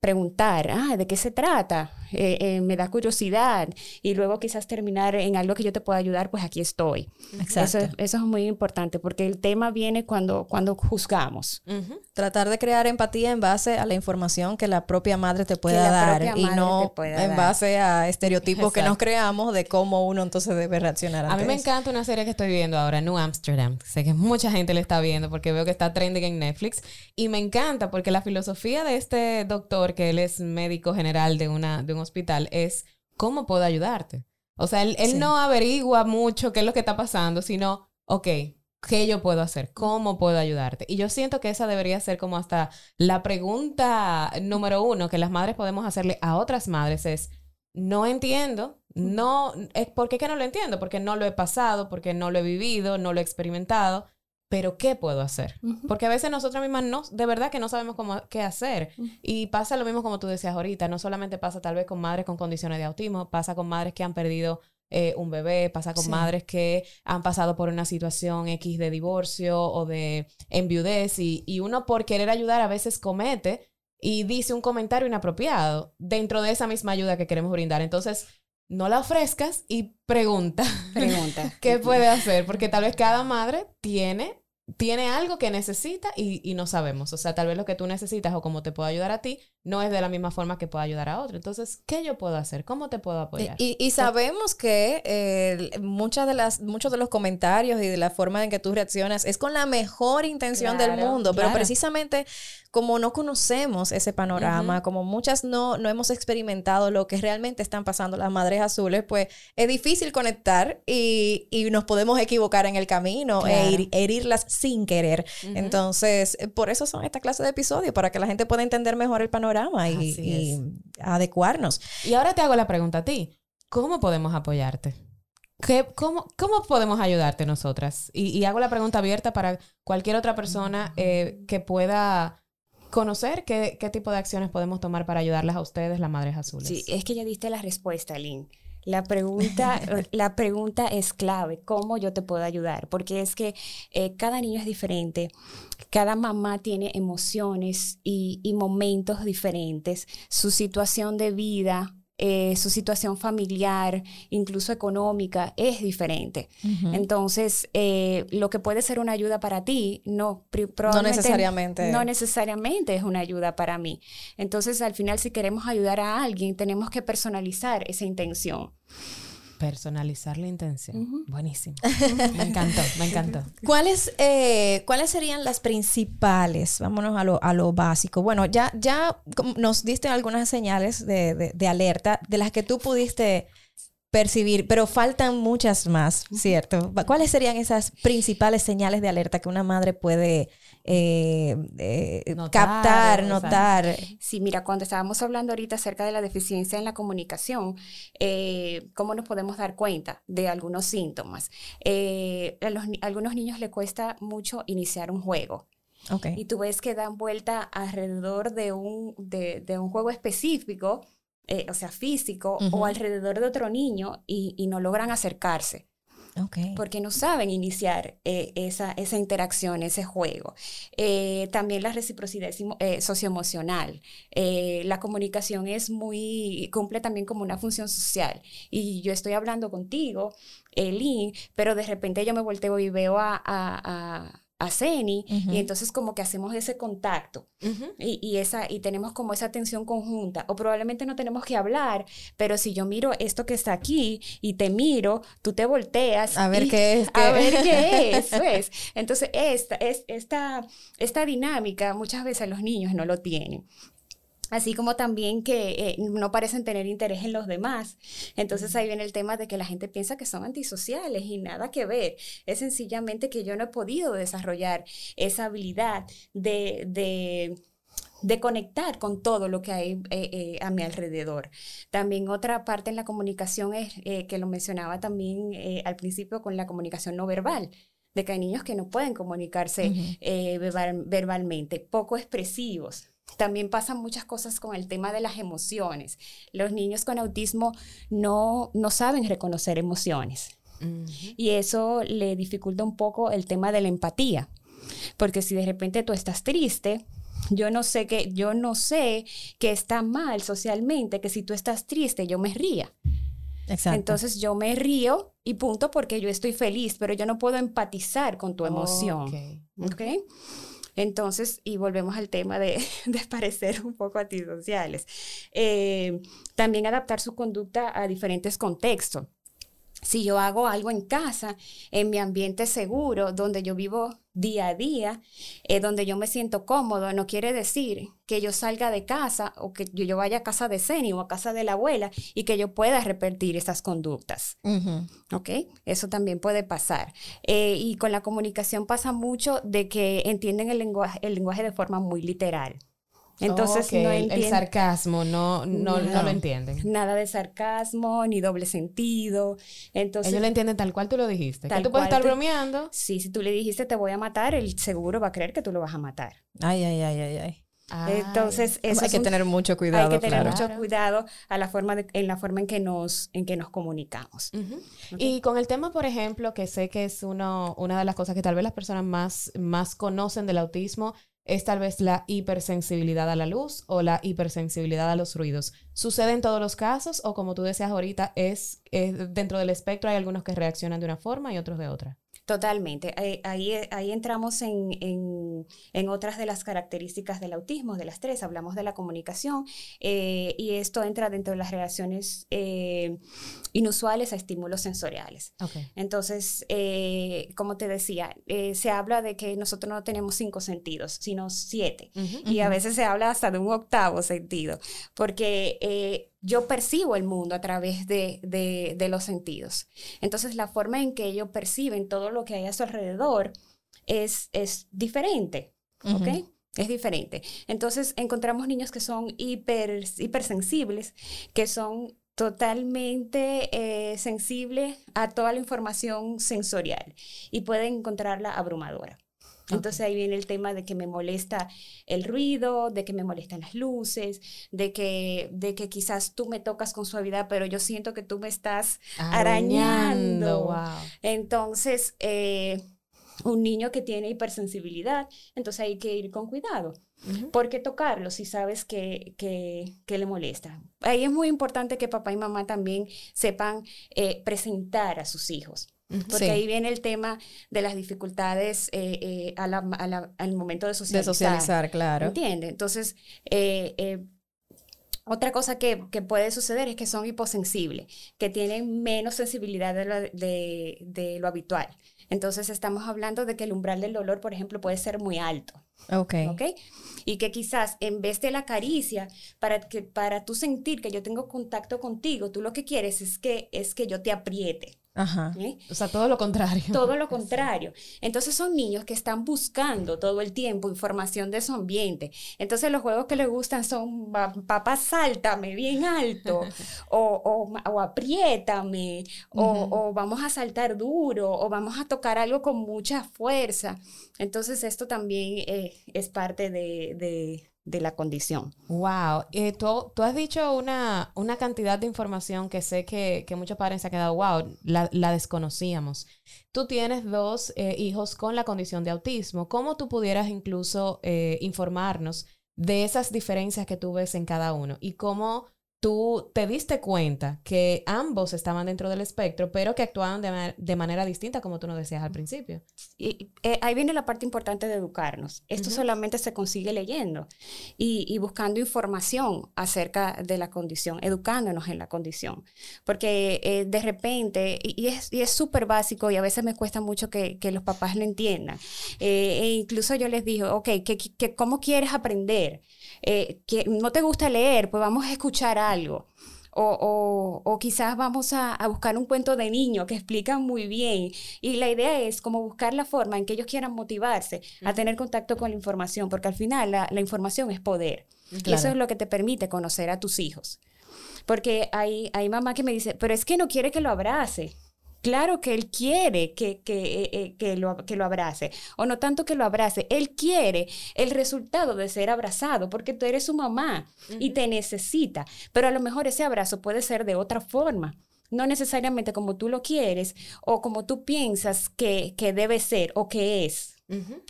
preguntar, ah, ¿de qué se trata? Eh, eh, me da curiosidad y luego quizás terminar en algo que yo te pueda ayudar, pues aquí estoy. Exacto. Eso, es muy importante porque el tema viene cuando, cuando juzgamos. Tratar de crear empatía en base a la información que la propia madre te pueda dar y no en base a estereotipos que nos creamos de cómo uno entonces debe reaccionar. A mí me encanta una serie que estoy viendo ahora, New Amsterdam. Sé que mucha gente le está viendo porque veo que está trending en Netflix y me encanta porque la filosofía de este doctor, que él es médico general de, una, de un hospital es cómo puedo ayudarte. O sea, él, no averigua mucho qué es lo que está pasando, sino, ok, ¿qué yo puedo hacer? ¿Cómo puedo ayudarte? Y yo siento que esa debería ser como hasta la pregunta número uno que las madres podemos hacerle a otras madres es, no entiendo, no, es, ¿por qué que no lo entiendo? Porque no lo he pasado, porque no lo he vivido, no lo he experimentado pero ¿qué puedo hacer? Porque a veces nosotras mismas no, de verdad que no sabemos cómo, qué hacer. Y pasa lo mismo como tú decías ahorita, no solamente pasa tal vez con madres con condiciones de autismo, pasa con madres que han perdido eh, un bebé, pasa con madres que han pasado por una situación X de divorcio o de enviudez y, y uno por querer ayudar a veces comete y dice un comentario inapropiado dentro de esa misma ayuda que queremos brindar. Entonces, no la ofrezcas y pregunta. Pregunta. ¿Qué puede hacer? Porque tal vez cada madre tiene tiene algo que necesita y, no sabemos. O sea, tal vez lo que tú necesitas o cómo te puedo ayudar a ti no es de la misma forma que puedo ayudar a otro. Entonces, ¿qué yo puedo hacer? ¿Cómo te puedo apoyar? Y, sabemos que eh, muchas de las, muchos de los comentarios y de la forma en que tú reaccionas es con la mejor intención del mundo, pero precisamente como no conocemos ese panorama, como muchas no, no hemos experimentado lo que realmente están pasando las madres azules, pues es difícil conectar y, nos podemos equivocar en el camino e, herirlas sin querer. Entonces, por eso son esta clase de episodios, para que la gente pueda entender mejor el panorama y, adecuarnos. Y ahora te hago la pregunta a ti, ¿cómo podemos apoyarte? ¿Qué, cómo, cómo, podemos ayudarte nosotras? Y, hago la pregunta abierta para cualquier otra persona eh, que pueda conocer qué, qué tipo de acciones podemos tomar para ayudarles a ustedes, las Madres Azules. Sí, es que ya diste la respuesta, Lynn. La pregunta, la pregunta es clave, ¿cómo yo te puedo ayudar? Porque es que eh, cada niño es diferente, cada mamá tiene emociones y, y momentos diferentes, su situación de vida, eh, su situación familiar, incluso económica, es diferente. Entonces, eh, lo que puede ser una ayuda para ti, no, no necesariamente. No necesariamente es una ayuda para mí. Entonces, al final, si queremos ayudar a alguien, tenemos que personalizar esa intención. Personalizar la intención. Buenísimo. Me encantó, me encantó. ¿Cuáles, eh, ¿Cuáles serían las principales? Vámonos a lo, a lo básico. Bueno, ya, ya nos diste algunas señales de, de alerta de las que tú pudiste percibir, pero faltan muchas más, ¿cierto? ¿Cuáles serían esas principales señales de alerta que una madre puede eh, eh, captar, notar? Sí, mira, cuando estábamos hablando ahorita acerca de la deficiencia en la comunicación, eh, ¿cómo nos podemos dar cuenta de algunos síntomas? a, algunos niños les cuesta mucho iniciar un juego. Okay. Y tú ves que dan vuelta alrededor de un, de, de un juego específico eh, o sea, físico, o alrededor de otro niño y, no logran acercarse. Porque no saben iniciar eh, esa, esa, interacción, ese juego. Eh, también la reciprocidad socioemocional. la comunicación es muy, cumple también como una función social. Y yo estoy hablando contigo, Elin, pero de repente yo me volteo y veo a a Ceni y entonces como que hacemos ese contacto y, y, esa, y tenemos como esa atención conjunta o probablemente no tenemos que hablar, pero si yo miro esto que está aquí y te miro, tú te volteas a ver qué es. A ver qué es, pues. Entonces esta, es, esta, esta dinámica muchas veces los niños no lo tienen así como también que eh, no parecen tener interés en los demás. Entonces ahí viene el tema de que la gente piensa que son antisociales y nada que ver. Es sencillamente que yo no he podido desarrollar esa habilidad de, de conectar con todo lo que hay eh, eh, a mi alrededor. También otra parte en la comunicación es que lo mencionaba también al principio con la comunicación no verbal de que hay niños que no pueden comunicarse verbalmente, poco expresivos, también pasan muchas cosas con el tema de las emociones. Los niños con autismo no, no saben reconocer emociones. Y eso le dificulta un poco el tema de la empatía. Porque si de repente tú estás triste, yo no sé que, yo no sé que está mal socialmente que si tú estás triste, yo me ría. Exacto. Entonces yo me río y punto porque yo estoy feliz, pero yo no puedo empatizar con tu emoción. ¿Ok? Entonces, y volvemos al tema de, de parecer un poco antisociales. Eh, también adaptar su conducta a diferentes contextos. Si yo hago algo en casa, en mi ambiente seguro, donde yo vivo día a día, eh, donde yo me siento cómodo, no quiere decir que yo salga de casa o que yo, vaya a casa de Ceni o a casa de la abuela y que yo pueda repetir esas conductas. ¿Ok? Eso también puede pasar. Eh, y con la comunicación pasa mucho de que entienden el lenguaje, el lenguaje de forma muy literal. Entonces, no el, sarcasmo no, no, no, lo entienden. Nada de sarcasmo, ni doble sentido. Entonces, Ellos lo entienden tal cual tú lo dijiste. Que tú puedes estar bromeando. Sí, si tú le dijiste te voy a matar, el seguro va a creer que tú lo vas a matar. Ay, ay, ay, ay, ay. Entonces, eso hay que tener mucho cuidado. Hay que tener mucho cuidado a la forma en la forma en que nos, en que nos comunicamos. Y con el tema, por ejemplo, que sé que es uno, una de las cosas que tal vez las personas más, más conocen del autismo, es tal vez la hipersensibilidad a la luz o la hipersensibilidad a los ruidos. ¿Sucede en todos los casos o como tú decías ahorita, es, dentro del espectro hay algunos que reaccionan de una forma y otros de otra? Totalmente. Ahí, ahí, entramos en, en, otras de las características del autismo, de las tres. Hablamos de la comunicación eh, y esto entra dentro de las reacciones eh, inusuales a estímulos sensoriales. Entonces, eh, como te decía, se habla de que nosotros no tenemos cinco sentidos, sino siete. Y a veces se habla hasta de un octavo sentido, porque yo percibo el mundo a través de, de, los sentidos. Entonces, la forma en que ellos perciben todo lo que hay a su alrededor es, es diferente, ¿ok? Es diferente. Entonces, encontramos niños que son hiper, hipersensibles, que son totalmente eh, sensibles a toda la información sensorial y pueden encontrarla abrumadora. Entonces ahí viene el tema de que me molesta el ruido, de que me molestan las luces, de que, de que quizás tú me tocas con suavidad, pero yo siento que tú me estás arañando. Entonces, eh, un niño que tiene hipersensibilidad, entonces hay que ir con cuidado. ¿Por qué tocarlo si sabes que, que, le molesta? Ahí es muy importante que papá y mamá también sepan eh, presentar a sus hijos. Porque ahí viene el tema de las dificultades eh, eh, al momento de socializar. De socializar, claro. ¿Entiendes? Entonces, otra cosa que, puede suceder es que son hiposensibles, que tienen menos sensibilidad de de lo habitual. Entonces estamos hablando de que el umbral del dolor, por ejemplo, puede ser muy alto. Ok. ¿Ok? Y que quizás en vez de la caricia, para, que, para tú sentir que yo tengo contacto contigo, tú lo que quieres es que, es que yo te apriete. Ajá. ¿Eh? O sea, todo lo contrario. Todo lo contrario. Entonces son niños que están buscando todo el tiempo información de su ambiente. Entonces los juegos que les gustan son papá sáltame bien alto o, o, apriétame o, vamos a saltar duro o vamos a tocar algo con mucha fuerza. Entonces esto también eh, es parte de de la condición. Wow, eh, tú, has dicho una, una, cantidad de información que sé que, muchos padres se han quedado, wow, la, desconocíamos. Tú tienes dos eh, hijos con la condición de autismo. ¿Cómo tú pudieras incluso eh, informarnos de esas diferencias que tú ves en cada uno y cómo tú te diste cuenta que ambos estaban dentro del espectro, pero que actuaban de, manera distinta, como tú nos decías al principio. Y eh, ahí viene la parte importante de educarnos. Esto solamente se consigue leyendo y, buscando información acerca de la condición, educándonos en la condición. Porque eh, de repente, y, es súper básico y a veces me cuesta mucho que, los papás lo entiendan. Eh, e incluso yo les digo, ok, que, ¿cómo quieres aprender? Que no te gusta leer, pues vamos a escuchar algo. O, quizás vamos a, buscar un cuento de niño que explica muy bien. Y la idea es como buscar la forma en que ellos quieran motivarse a tener contacto con la información, porque al final la, información es poder. Y eso es lo que te permite conocer a tus hijos. Porque hay, hay mamá que me dice, pero es que no quiere que lo abrace. Claro que él quiere que, que, eh, eh, lo, que lo abrace, o no tanto que lo abrace, él quiere el resultado de ser abrazado, porque tú eres su mamá y te necesita, pero a lo mejor ese abrazo puede ser de otra forma no necesariamente como tú lo quieres o como tú piensas que, que debe ser o que es.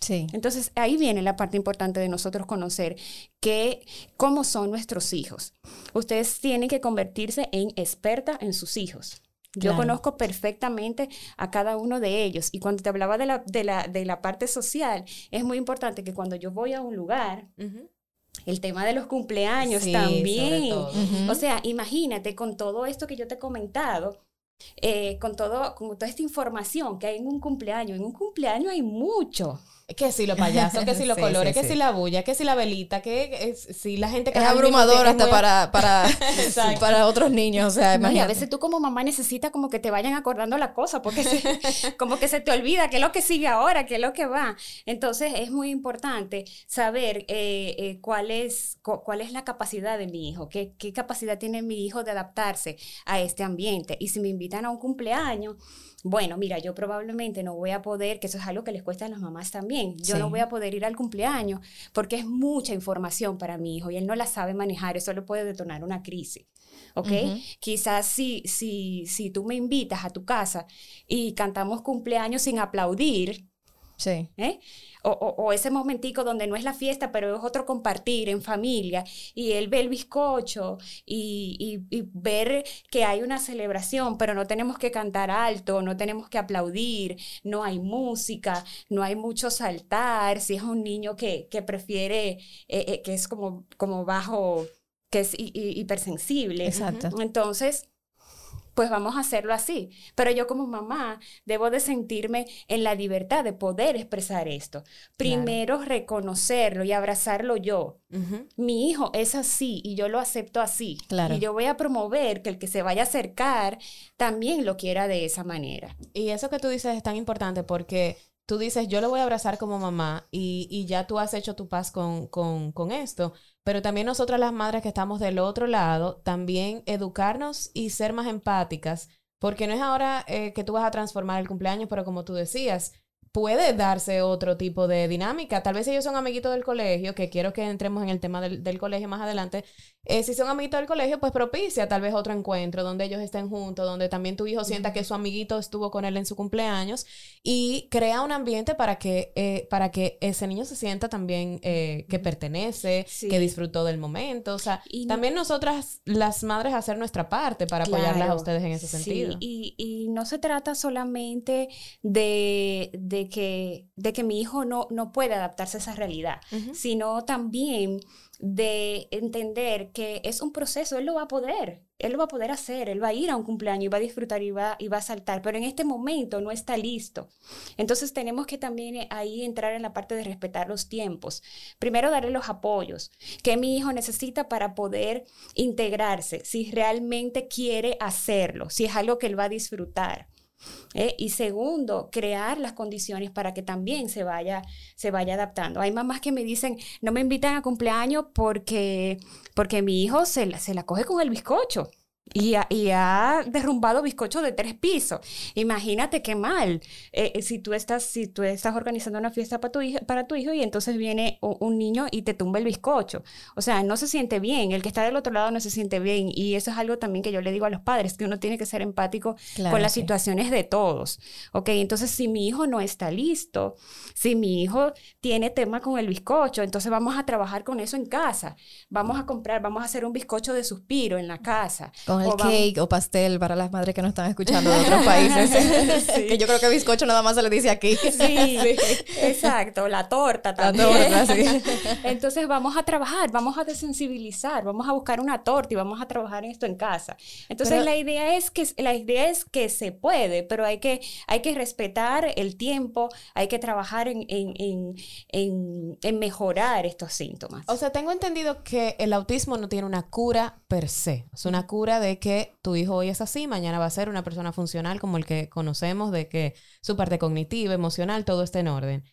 Sí. Entonces ahí viene la parte importante de nosotros conocer que, cómo son nuestros hijos. Ustedes tienen que convertirse en experta en sus hijos. Yo conozco perfectamente a cada uno de ellos. Y cuando te hablaba de la, de la, de la parte social, es muy importante que cuando yo voy a un lugar, El tema de los cumpleaños también. O sea, imagínate con todo esto que yo te he comentado, eh, con, todo, con toda esta información que hay en un cumpleaños. En un cumpleaños hay mucho. Que si los payasos, que si los colores, que si la bulla, que si la velita, que si la gente que es abrumador hasta para, para, para otros niños. O sea, y a veces tú como mamá necesitas como que te vayan acordando la cosa, porque como que se te olvida qué es lo que sigue ahora, qué es lo que va. Entonces es muy importante saber eh, eh, cuál, es, cuál es la capacidad de mi hijo, qué, qué capacidad tiene mi hijo de adaptarse a este ambiente. Y si me invitan a un cumpleaños, bueno, mira, yo probablemente no voy a poder, que eso es algo que les cuesta a las mamás también, yo no voy a poder ir al cumpleaños porque es mucha información para mi hijo y él no la sabe manejar, eso le puede detonar una crisis. ¿ok? Quizás si, si, si tú me invitas a tu casa y cantamos cumpleaños sin aplaudir, Sí. ¿eh? O, ese momentico donde no es la fiesta, pero es otro compartir en familia, y él ve el bizcocho y, ver que hay una celebración, pero no tenemos que cantar alto, no tenemos que aplaudir, no hay música, no hay mucho saltar, si es un niño que, prefiere, eh, eh, que es como, como bajo, que es hipersensible. Exacto. Entonces, pues vamos a hacerlo así. Pero yo como mamá debo de sentirme en la libertad de poder expresar esto. Primero reconocerlo y abrazarlo yo. Mi hijo es así y yo lo acepto así. Claro. Y yo voy a promover que el que se vaya a acercar también lo quiera de esa manera. Y eso que tú dices es tan importante porque tú dices, yo lo voy a abrazar como mamá y, ya tú has hecho tu paz con, con, esto, pero también nosotras las madres que estamos del otro lado, también educarnos y ser más empáticas, porque no es ahora eh, que tú vas a transformar el cumpleaños, pero como tú decías, puede darse otro tipo de dinámica. Tal vez ellos son amiguitos del colegio, que quiero que entremos en el tema del, del colegio más adelante. Eh, si son amiguitos del colegio, pues propicia tal vez otro encuentro donde ellos estén juntos, donde también tu hijo sienta que su amiguito estuvo con él en su cumpleaños y crea un ambiente para que, eh, para que ese niño se sienta también eh, que pertenece, que disfrutó del momento. O sea, y también nosotras, las madres, hacer nuestra parte para apoyarlas a ustedes en ese sentido. Y, y no se trata solamente de, de que, de que mi hijo no, no puede adaptarse a esa realidad, sino también de entender que es un proceso, él lo va a poder, él lo va a poder hacer, él va a ir a un cumpleaños y va a disfrutar y va, y va a saltar, pero en este momento no está listo. Entonces tenemos que también eh, ahí entrar en la parte de respetar los tiempos. Primero darle los apoyos que mi hijo necesita para poder integrarse, si realmente quiere hacerlo, si es algo que él va a disfrutar. ¿Eh? Y segundo, crear las condiciones para que también se vaya, se vaya adaptando. Hay mamás que me dicen, no me invitan a cumpleaños porque, porque mi hijo se la, se la coge con el bizcocho. Y ha, derrumbado bizcocho de tres pisos. Imagínate qué mal. Eh, eh, si, tú estás, si tú estás organizando una fiesta para tu, hijo, para tu hijo y entonces viene un, niño y te tumba el bizcocho. O sea, no se siente bien. El que está del otro lado no se siente bien. Y eso es algo también que yo le digo a los padres, que uno tiene que ser empático con las situaciones de todos. Ok, entonces si mi hijo no está listo, si mi hijo tiene tema con el bizcocho, entonces vamos a trabajar con eso en casa. Vamos a comprar, vamos a hacer un bizcocho de suspiro en la casa el cake o pastel para las madres que no están escuchando de otros países. Que yo creo que bizcocho nada más se le dice aquí. Sí, exacto. La torta también. La torta, sí. Entonces vamos a trabajar, vamos a desensibilizar, vamos a buscar una torta y vamos a trabajar en esto en casa. Entonces la idea es que la idea es que se puede, pero hay que, hay que respetar el tiempo, hay que trabajar en, en, en, en mejorar estos síntomas. O sea, tengo entendido que el autismo no tiene una cura per se. Es una cura de que tu hijo hoy es así, mañana va a ser una persona funcional como el que conocemos, de que su parte cognitiva, emocional, todo esté en orden.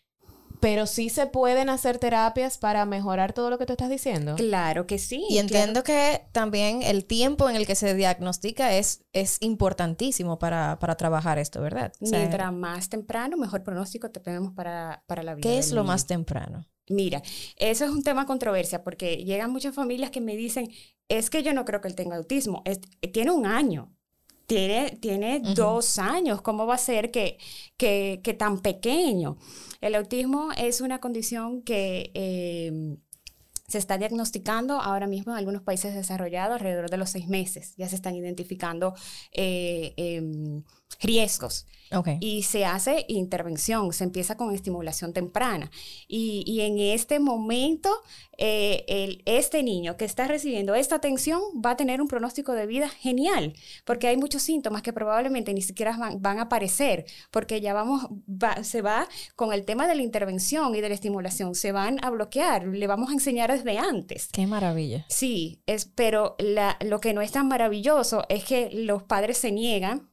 Pero sí se pueden hacer terapias para mejorar todo lo que tú estás diciendo. Claro que sí. Y entiendo que también el tiempo en el que se diagnostica es, es importantísimo para, trabajar esto, ¿verdad? Mientras más temprano, mejor pronóstico tenemos para, para la vida. ¿Qué es lo más temprano? Mira, eso es un tema controversia porque llegan muchas familias que me dicen, es que yo no creo que él tenga autismo, tiene un año, tiene, tiene dos años, ¿cómo va a ser que, que, que, tan pequeño? El autismo es una condición que... Em, se está diagnosticando ahora mismo en algunos países desarrollados alrededor de los seis meses. Ya se están identificando eh, em, riesgos. Y se hace intervención, se empieza con estimulación temprana. Y, y en este momento, eh, el, este niño que está recibiendo esta atención va a tener un pronóstico de vida genial, porque hay muchos síntomas que probablemente ni siquiera van, van a aparecer, porque ya vamos, se va con el tema de la intervención y de la estimulación, se van a bloquear, le vamos a enseñar desde antes. Qué maravilla. Sí, es, pero la, lo que no es tan maravilloso es que los padres se niegan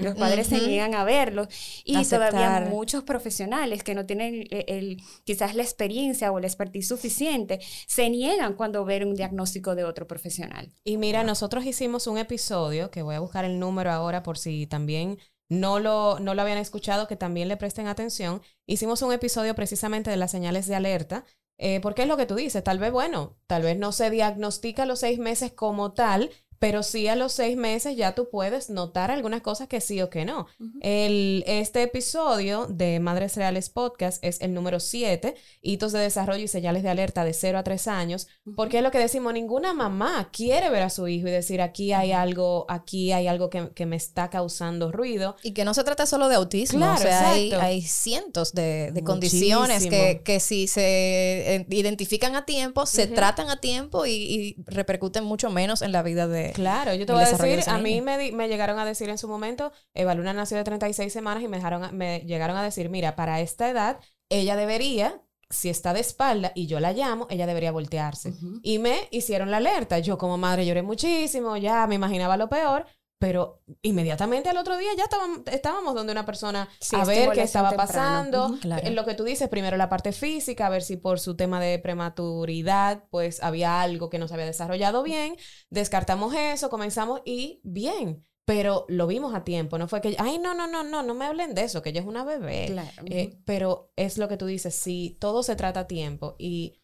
los padres se niegan a verlo y todavía muchos profesionales que no tienen el, quizás la experiencia o el expertise suficiente se niegan cuando ven un diagnóstico de otro profesional. Y mira, nosotros hicimos un episodio, que voy a buscar el número ahora por si también no lo, no lo habían escuchado, que también le presten atención. Hicimos un episodio precisamente de las señales de alerta, eh, porque es lo que tú dices, tal vez, bueno, tal vez no se diagnostica los seis meses como tal, pero sí a los seis meses ya tú puedes notar algunas cosas que sí o que no. el, este episodio de Madres Reales Podcast es el número 7, hitos de desarrollo y señales de alerta de 0 a 3 años, porque es lo que decimos, ninguna mamá quiere ver a su hijo y decir, aquí hay algo, aquí hay algo que, me está causando ruido. Y que no se trata solo de autismo, o sea, hay, cientos de, condiciones que, que, si se eh, identifican a tiempo, se tratan a tiempo y, y repercuten mucho menos en la vida de, Claro, yo te voy a decir, a mí me, me, llegaron a decir en su momento, Evaluna nació de 36 semanas y me, dejaron, me llegaron a decir, mira, para esta edad, ella debería si está de espalda y yo la llamo, ella debería voltearse. Y me hicieron la alerta. Yo como madre lloré muchísimo, ya me imaginaba lo peor, pero inmediatamente al otro día ya estábamos, estábamos donde una persona a ver qué estaba pasando. En lo que tú dices, primero la parte física, a ver si por su tema de prematuridad, pues había algo que no se había desarrollado bien. Descartamos eso, comenzamos y bien. pero lo vimos a tiempo, no fue que, ay, no, no, no, no, no me hablen de eso, que ella es una bebé. Claro. Eh, pero es lo que tú dices, sí, todo se trata a tiempo y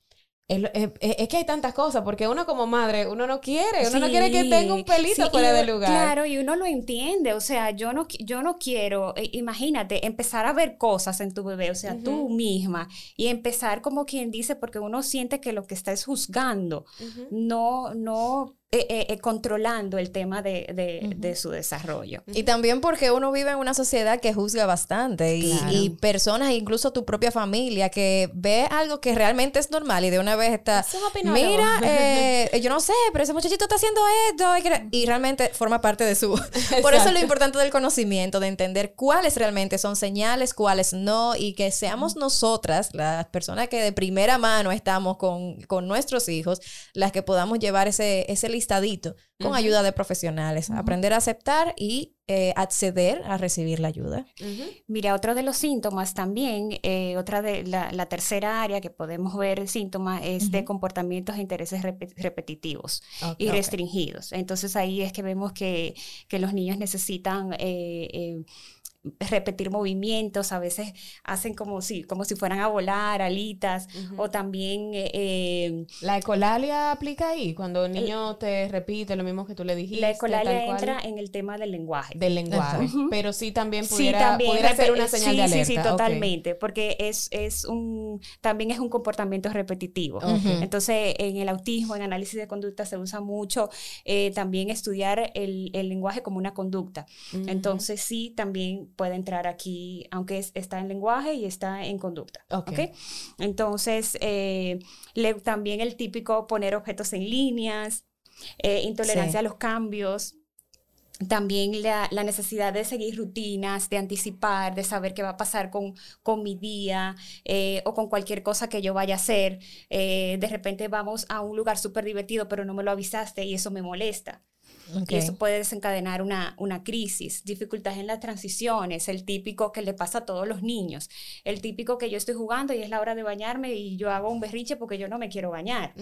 es, que hay tantas cosas, porque uno como madre, uno no quiere, uno no quiere que tenga un pelito sí, fuera de lugar. Claro, y uno lo entiende, o sea, yo no, yo no quiero, eh, imagínate, empezar a ver cosas en tu bebé, o sea, tú misma, y empezar como quien dice, porque uno siente que lo que está es juzgando, no, no eh, eh, eh, controlando el tema de, de- de su desarrollo. Y también porque uno vive en una sociedad que juzga bastante y, Claro. y personas, incluso tu propia familia, que ve algo que realmente es normal y de una vez está, mira, eh, yo no sé, pero ese muchachito está haciendo esto y, realmente forma parte de su... Por eso es lo importante del conocimiento, de entender cuáles realmente son señales, cuáles no y que seamos nosotras, las personas que de primera mano estamos con, con nuestros hijos, las que podamos llevar ese, ese listadito con ayuda de profesionales, aprender a aceptar y eh, acceder a recibir la ayuda. Mira, otro de los síntomas también, eh, otra de la, la tercera área que podemos ver síntomas es de comportamientos e intereses repe- repetitivos y restringidos. Entonces ahí es que vemos que, que los niños necesitan eh, eh, repetir movimientos, a veces hacen como si, como si fueran a volar, alitas, o también eh, eh, La ecolalia aplica ahí, cuando el niño te repite lo mismo que tú le dijiste. la tal ecolalia cual, entra en el tema del lenguaje. del lenguaje, pero sí también Sí, pudiera, también pudiera ser repe- una señal sí, de alerta. Sí, sí, totalmente, porque es, es un, también es un comportamiento repetitivo. Entonces, en el autismo, en análisis de conducta, se usa mucho eh, también estudiar el, el lenguaje como una conducta. Entonces, sí, también puede entrar aquí, aunque es- está en lenguaje y está en conducta. Entonces, eh, le- también el típico poner objetos en líneas, eh, intolerancia Sí. a los cambios. También la, la necesidad de seguir rutinas, de anticipar, de saber qué va a pasar con, con mi día eh, o con cualquier cosa que yo vaya a hacer. De repente vamos a un lugar súper divertido, pero no me lo avisaste y eso me molesta. Ok. Y eso puede desencadenar una, una crisis, dificultades en las transiciones, el típico que le pasa a todos los niños, el típico que yo estoy jugando y es la hora de bañarme y yo hago un berrinche porque yo no me quiero bañar,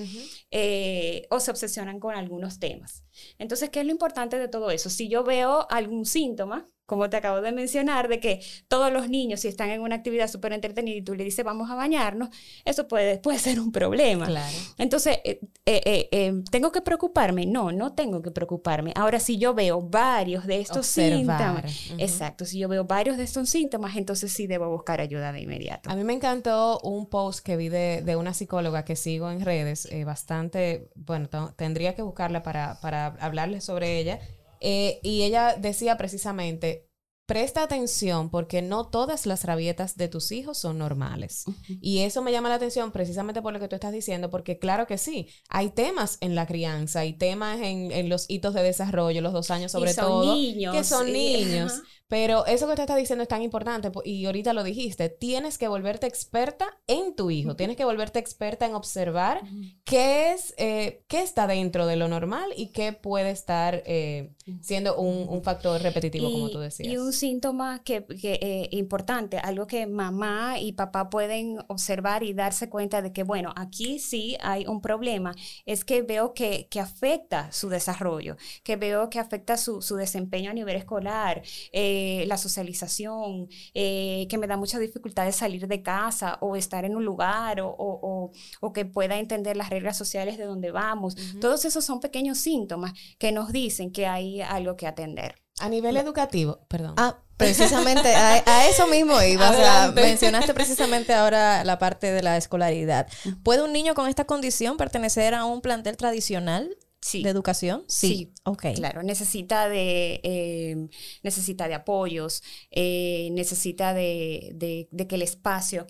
eh, o se obsesionan con algunos temas. Entonces, ¿qué es lo importante de todo eso? Si yo veo algún síntoma, como te acabo de mencionar, de que todos los niños, si están en una actividad súper entretenida y tú le dices vamos a bañarnos, eso puede, puede ser un problema. Claro. Entonces, eh, eh, eh, eh, ¿tengo que preocuparme? No, no tengo que preocuparme. Ahora, si yo veo varios de estos Observar. síntomas, exacto, si yo veo varios de estos síntomas, entonces sí debo buscar ayuda de inmediato. A mí me encantó un post que vi de, de una psicóloga que sigo en redes, eh, bastante, bueno, tendría que buscarla para, para hablarles sobre ella. Eh, y ella decía precisamente, presta atención porque no todas las rabietas de tus hijos son normales. Y eso me llama la atención precisamente por lo que tú estás diciendo, porque claro que sí, hay temas en la crianza, hay temas en, en los hitos de desarrollo, los dos años sobre y son todo, niños. que son niños. Pero eso que te está diciendo es tan importante po- y ahorita lo dijiste, tienes que volverte experta en tu hijo, tienes que volverte experta en observar qué es, eh, qué está dentro de lo normal y qué puede estar eh, siendo un, un factor repetitivo, como tú decías. Y un síntoma que, que, eh, importante, algo que mamá y papá pueden observar y darse cuenta de que, bueno, aquí sí hay un problema, es que veo que, que afecta su desarrollo, que veo que afecta su, su desempeño a nivel escolar, eh, la socialización, eh, que me da mucha dificultad de salir de casa o estar en un lugar o, o- o- o que pueda entender las reglas sociales de donde vamos. Todos esos son pequeños síntomas que nos dicen que hay algo que atender. A nivel educativo, perdón. Ah, precisamente a, a eso mismo iba. O sea, Adelante. mencionaste precisamente ahora la parte de la escolaridad. ¿Puede un niño con esta condición pertenecer a un plantel tradicional Sí. de educación? Sí, Ok. Claro, necesita de, eh, necesita de apoyos, eh, necesita de, de- de que el espacio,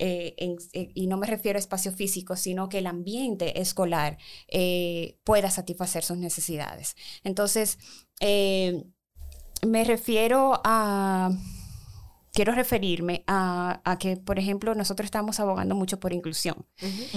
eh, en- y no me refiero a espacio físico, sino que el ambiente escolar pueda satisfacer sus necesidades. Entonces, me refiero a... Quiero referirme a, a que, por ejemplo, nosotros estamos abogando mucho por inclusión.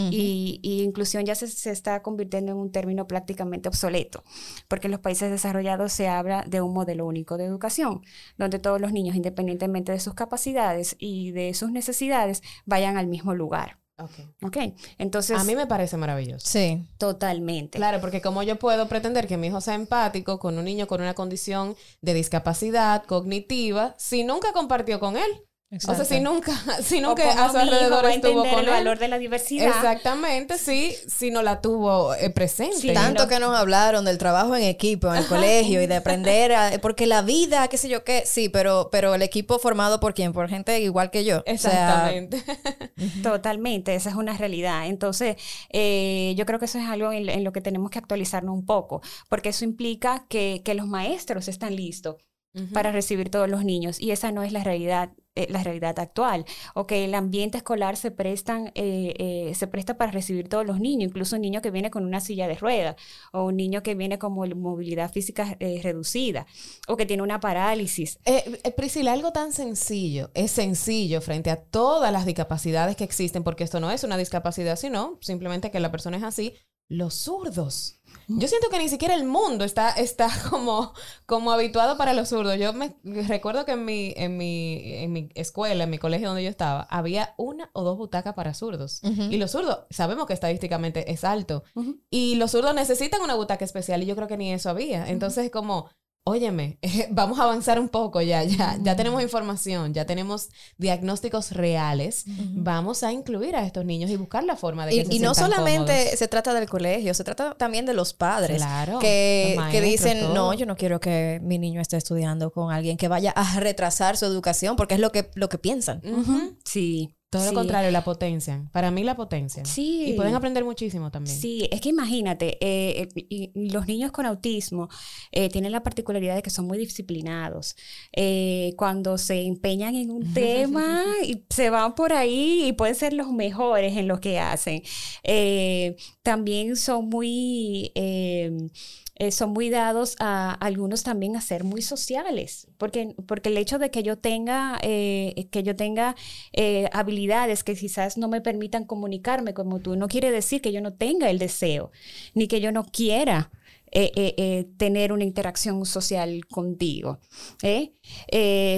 Y inclusión ya se, se está convirtiendo en un término prácticamente obsoleto, porque en los países desarrollados se habla de un modelo único de educación, donde todos los niños, independientemente de sus capacidades y de sus necesidades, vayan al mismo lugar. Ok. Ok. Entonces. A mí me parece maravilloso. Sí. Totalmente. Claro, porque como yo puedo pretender que mi hijo sea empático con un niño con una condición de discapacidad cognitiva si nunca compartió con él? O sea, si nunca, si nunca a su alrededor estuvo con el valor de la diversidad. Exactamente, sí, si no la tuvo eh, presente. Tanto que nos hablaron del trabajo en equipo en el colegio y de aprender a, porque la vida, qué sé yo qué, sí, pero pero el equipo formado por quién, por gente igual que yo. Exactamente. Totalmente, esa es una realidad. Entonces, eh, yo creo que eso es algo en, lo que tenemos que actualizarnos un poco, porque eso implica que, que los maestros están listos para recibir todos los niños y esa no es la realidad eh, la realidad actual. O que el ambiente escolar se prestan eh, eh, se presta para recibir todos los niños incluso un niño que viene con una silla de ruedas o un niño que viene con movilidad física reducida o que tiene una parálisis. Priscila algo tan sencillo es sencillo frente a todas las discapacidades que existen porque esto no es una discapacidad sino simplemente que la persona es así los zurdos yo siento que ni siquiera el mundo está, está como, como habituado para los zurdos. Yo me recuerdo que en mi, en, mi, en mi escuela, en mi colegio donde yo estaba, había una o dos butacas para zurdos. Y los zurdos, sabemos que estadísticamente es alto. Y los zurdos necesitan una butaca especial y yo creo que ni eso había. Entonces, como óyeme, vamos a avanzar un poco ya, ya, ya tenemos información, ya tenemos diagnósticos reales, vamos a incluir a estos niños y buscar la forma de que y, se Y no solamente se trata del colegio, se trata también de los padres claro, que, que dicen, no, yo no quiero que mi niño esté estudiando con alguien que vaya a retrasar su educación, porque es lo que, lo que piensan. Sí. Todo lo contrario, la potencia. Para mí la potencia. Sí. Y pueden aprender muchísimo también. Sí, es que imagínate, eh, eh, los niños con autismo eh, tienen la particularidad de que son muy disciplinados. cuando se empeñan en un tema y se van por ahí y pueden ser los mejores en lo que hacen. también son muy eh, son muy dados a algunos también a ser muy sociales, porque, porque el hecho de que yo tenga, eh, que yo tenga eh, habilidades que quizás no me permitan comunicarme como tú, no quiere decir que yo no tenga el deseo, ni que yo no quiera eh, eh, eh, tener una interacción social contigo.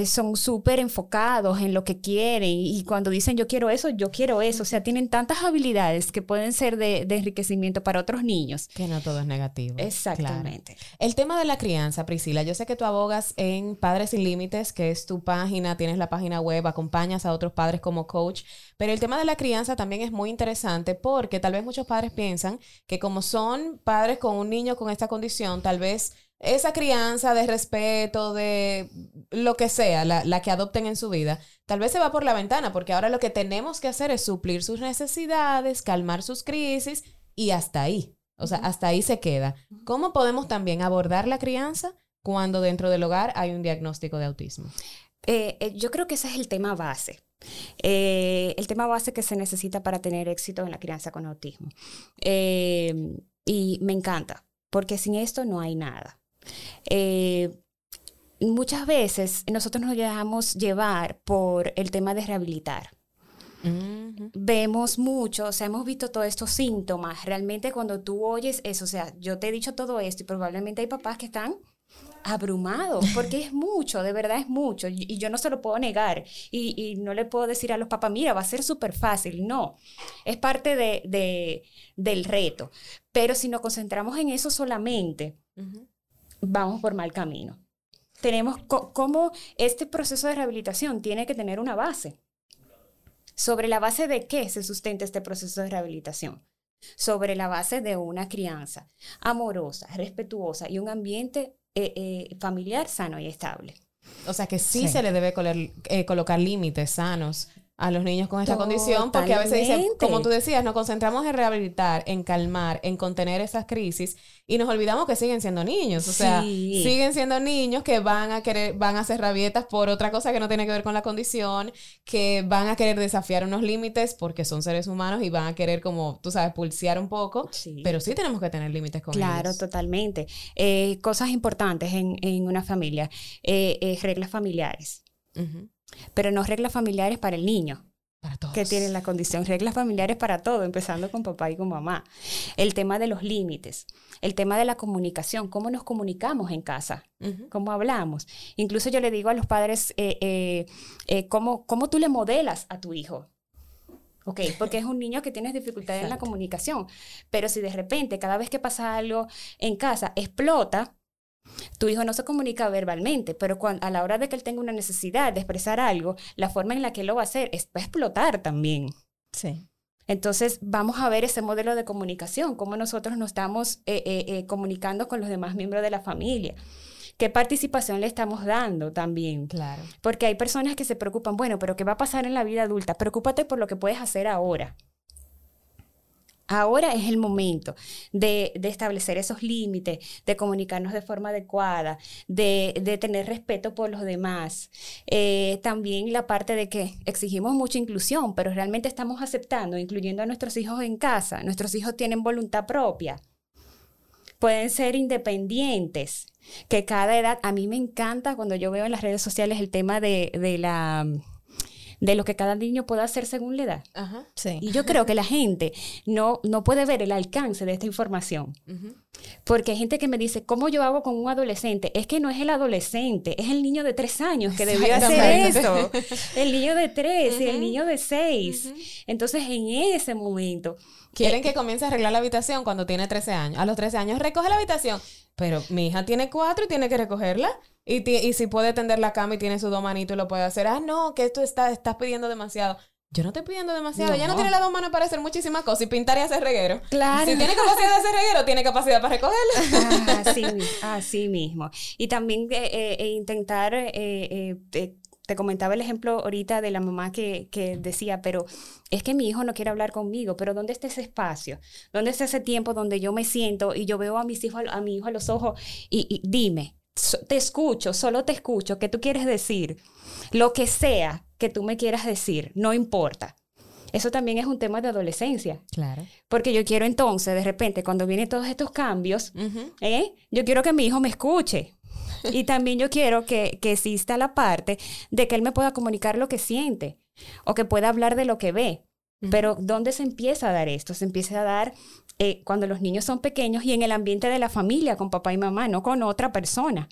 son súper enfocados en lo que quieren y cuando dicen yo quiero eso, yo quiero eso. O sea, tienen tantas habilidades que pueden ser de, enriquecimiento para otros niños. Que no todo es negativo. Exactamente. El tema de la crianza, Priscila, yo sé que tú abogas en Padres Sin Límites, que es tu página, tienes la página web, acompañas a otros padres como coach, pero el tema de la crianza también es muy interesante porque tal vez muchos padres piensan que como son padres con un niño con esta condición, tal vez esa crianza de respeto, de lo que sea, la, que adopten en su vida, tal vez se va por la ventana, porque ahora lo que tenemos que hacer es suplir sus necesidades, calmar sus crisis y hasta ahí. O sea, hasta ahí se queda. ¿Cómo podemos también abordar la crianza cuando dentro del hogar hay un diagnóstico de autismo? Eh, eh, yo creo que ese es el tema base. Eh, el tema base que se necesita para tener éxito en la crianza con autismo. y me encanta, porque sin esto no hay nada. Eh, muchas veces nosotros nos dejamos llevar por el tema de rehabilitar. Vemos mucho, o sea, hemos visto todos estos síntomas. Realmente cuando tú oyes eso, o sea, yo te he dicho todo esto y probablemente hay papás que están abrumados porque es mucho, de verdad es mucho y, yo no se lo puedo negar y, no le puedo decir a los papás, mira, va a ser súper fácil, no, es parte de, del reto. Pero si nos concentramos en eso solamente, vamos por mal camino. Tenemos como este proceso de rehabilitación tiene que tener una base. ¿Sobre la base de qué se sustenta este proceso de rehabilitación? Sobre la base de una crianza amorosa, respetuosa y un ambiente eh, eh, familiar sano y estable. O sea que sí, se le debe eh, colocar límites sanos a los niños con esta condición, porque a veces dicen, como tú decías, nos concentramos en rehabilitar, en calmar, en contener esas crisis y nos olvidamos que siguen siendo niños, o sea, siguen siendo niños que van a querer, van a hacer rabietas por otra cosa que no tiene que ver con la condición, que van a querer desafiar unos límites porque son seres humanos y van a querer como, tú sabes, pulsear un poco, pero sí tenemos que tener límites con ellos. Claro, totalmente. Eh, cosas importantes en, una familia, eh, reglas familiares pero no reglas familiares para el niño. Para todos. Que tiene la condición, reglas familiares para todo, empezando con papá y con mamá. El tema de los límites, el tema de la comunicación, cómo nos comunicamos en casa, cómo hablamos. Incluso yo le digo a los padres, eh, eh, eh, cómo, cómo tú le modelas a tu hijo ¿ok? Porque es un niño que tiene dificultades en la comunicación. Pero si de repente, cada vez que pasa algo en casa, explota, tu hijo no se comunica verbalmente, pero cuando, a la hora de que él tenga una necesidad de expresar algo, la forma en la que él lo va a hacer es, va a explotar también. Sí. Entonces, vamos a ver ese modelo de comunicación, cómo nosotros nos estamos eh, eh, eh, comunicando con los demás miembros de la familia. ¿Qué participación le estamos dando también? Claro. Porque hay personas que se preocupan, bueno, pero ¿qué va a pasar en la vida adulta? Preocúpate por lo que puedes hacer ahora. Ahora es el momento de, establecer esos límites, de comunicarnos de forma adecuada, de, tener respeto por los demás. Eh, también la parte de que exigimos mucha inclusión, pero realmente estamos aceptando, incluyendo a nuestros hijos en casa. Nuestros hijos tienen voluntad propia. Pueden ser independientes, que cada edad, a mí me encanta cuando yo veo en las redes sociales el tema de, de la de lo que cada niño puede hacer según la edad. Y yo creo que la gente no, no puede ver el alcance de esta información. Porque hay gente que me dice, ¿cómo yo hago con un adolescente? Es que no es el adolescente, es el niño de tres años que debió hacer eso. El niño de tres y el niño de seis. Entonces, en ese momento... Quieren eh, que comience a arreglar la habitación cuando tiene 13 años. A los 13 años recoge la habitación. Pero mi hija tiene cuatro y tiene que recogerla. Y, y si puede tender la cama y tiene sus dos manitos y lo puede hacer. Ah, no, que esto está, estás pidiendo demasiado. Yo no estoy pidiendo demasiado. Ella no tiene las dos manos para hacer muchísimas cosas y pintar y hacer reguero. Claro. Si tiene capacidad de hacer reguero, tiene capacidad para recogerla. Ah, así, así mismo. Y también eh, eh, eh intentar eh, te comentaba el ejemplo ahorita de la mamá que, que, decía, pero es que mi hijo no quiere hablar conmigo, pero ¿dónde está ese espacio? ¿Dónde está ese tiempo donde yo me siento y yo veo a mis hijos, a mi hijo a los ojos y, dime, te escucho, solo te escucho, ¿qué tú quieres decir? Lo que sea que tú me quieras decir, no importa. Eso también es un tema de adolescencia. Claro. Porque yo quiero entonces, de repente, cuando vienen todos estos cambios, ¿eh? yo quiero que mi hijo me escuche. Y también yo quiero que, exista la parte de que él me pueda comunicar lo que siente o que pueda hablar de lo que ve. Pero ¿dónde se empieza a dar esto? Se empieza a dar eh, cuando los niños son pequeños y en el ambiente de la familia, con papá y mamá, no con otra persona.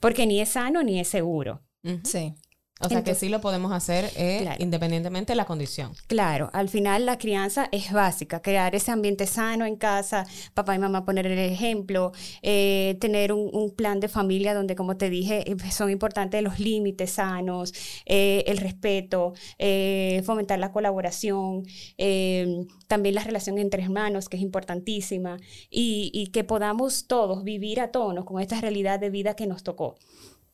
Porque ni es sano ni es seguro. Sí. O sea que sí lo podemos hacer eh, independientemente de la condición. Claro, al final la crianza es básica, crear ese ambiente sano en casa, papá y mamá poner el ejemplo, eh, tener un, plan de familia donde, como te dije, eh, son importantes los límites sanos, el respeto, fomentar la colaboración, también la relación entre hermanos, que es importantísima, y, y que podamos todos vivir a tono con esta realidad de vida que nos tocó.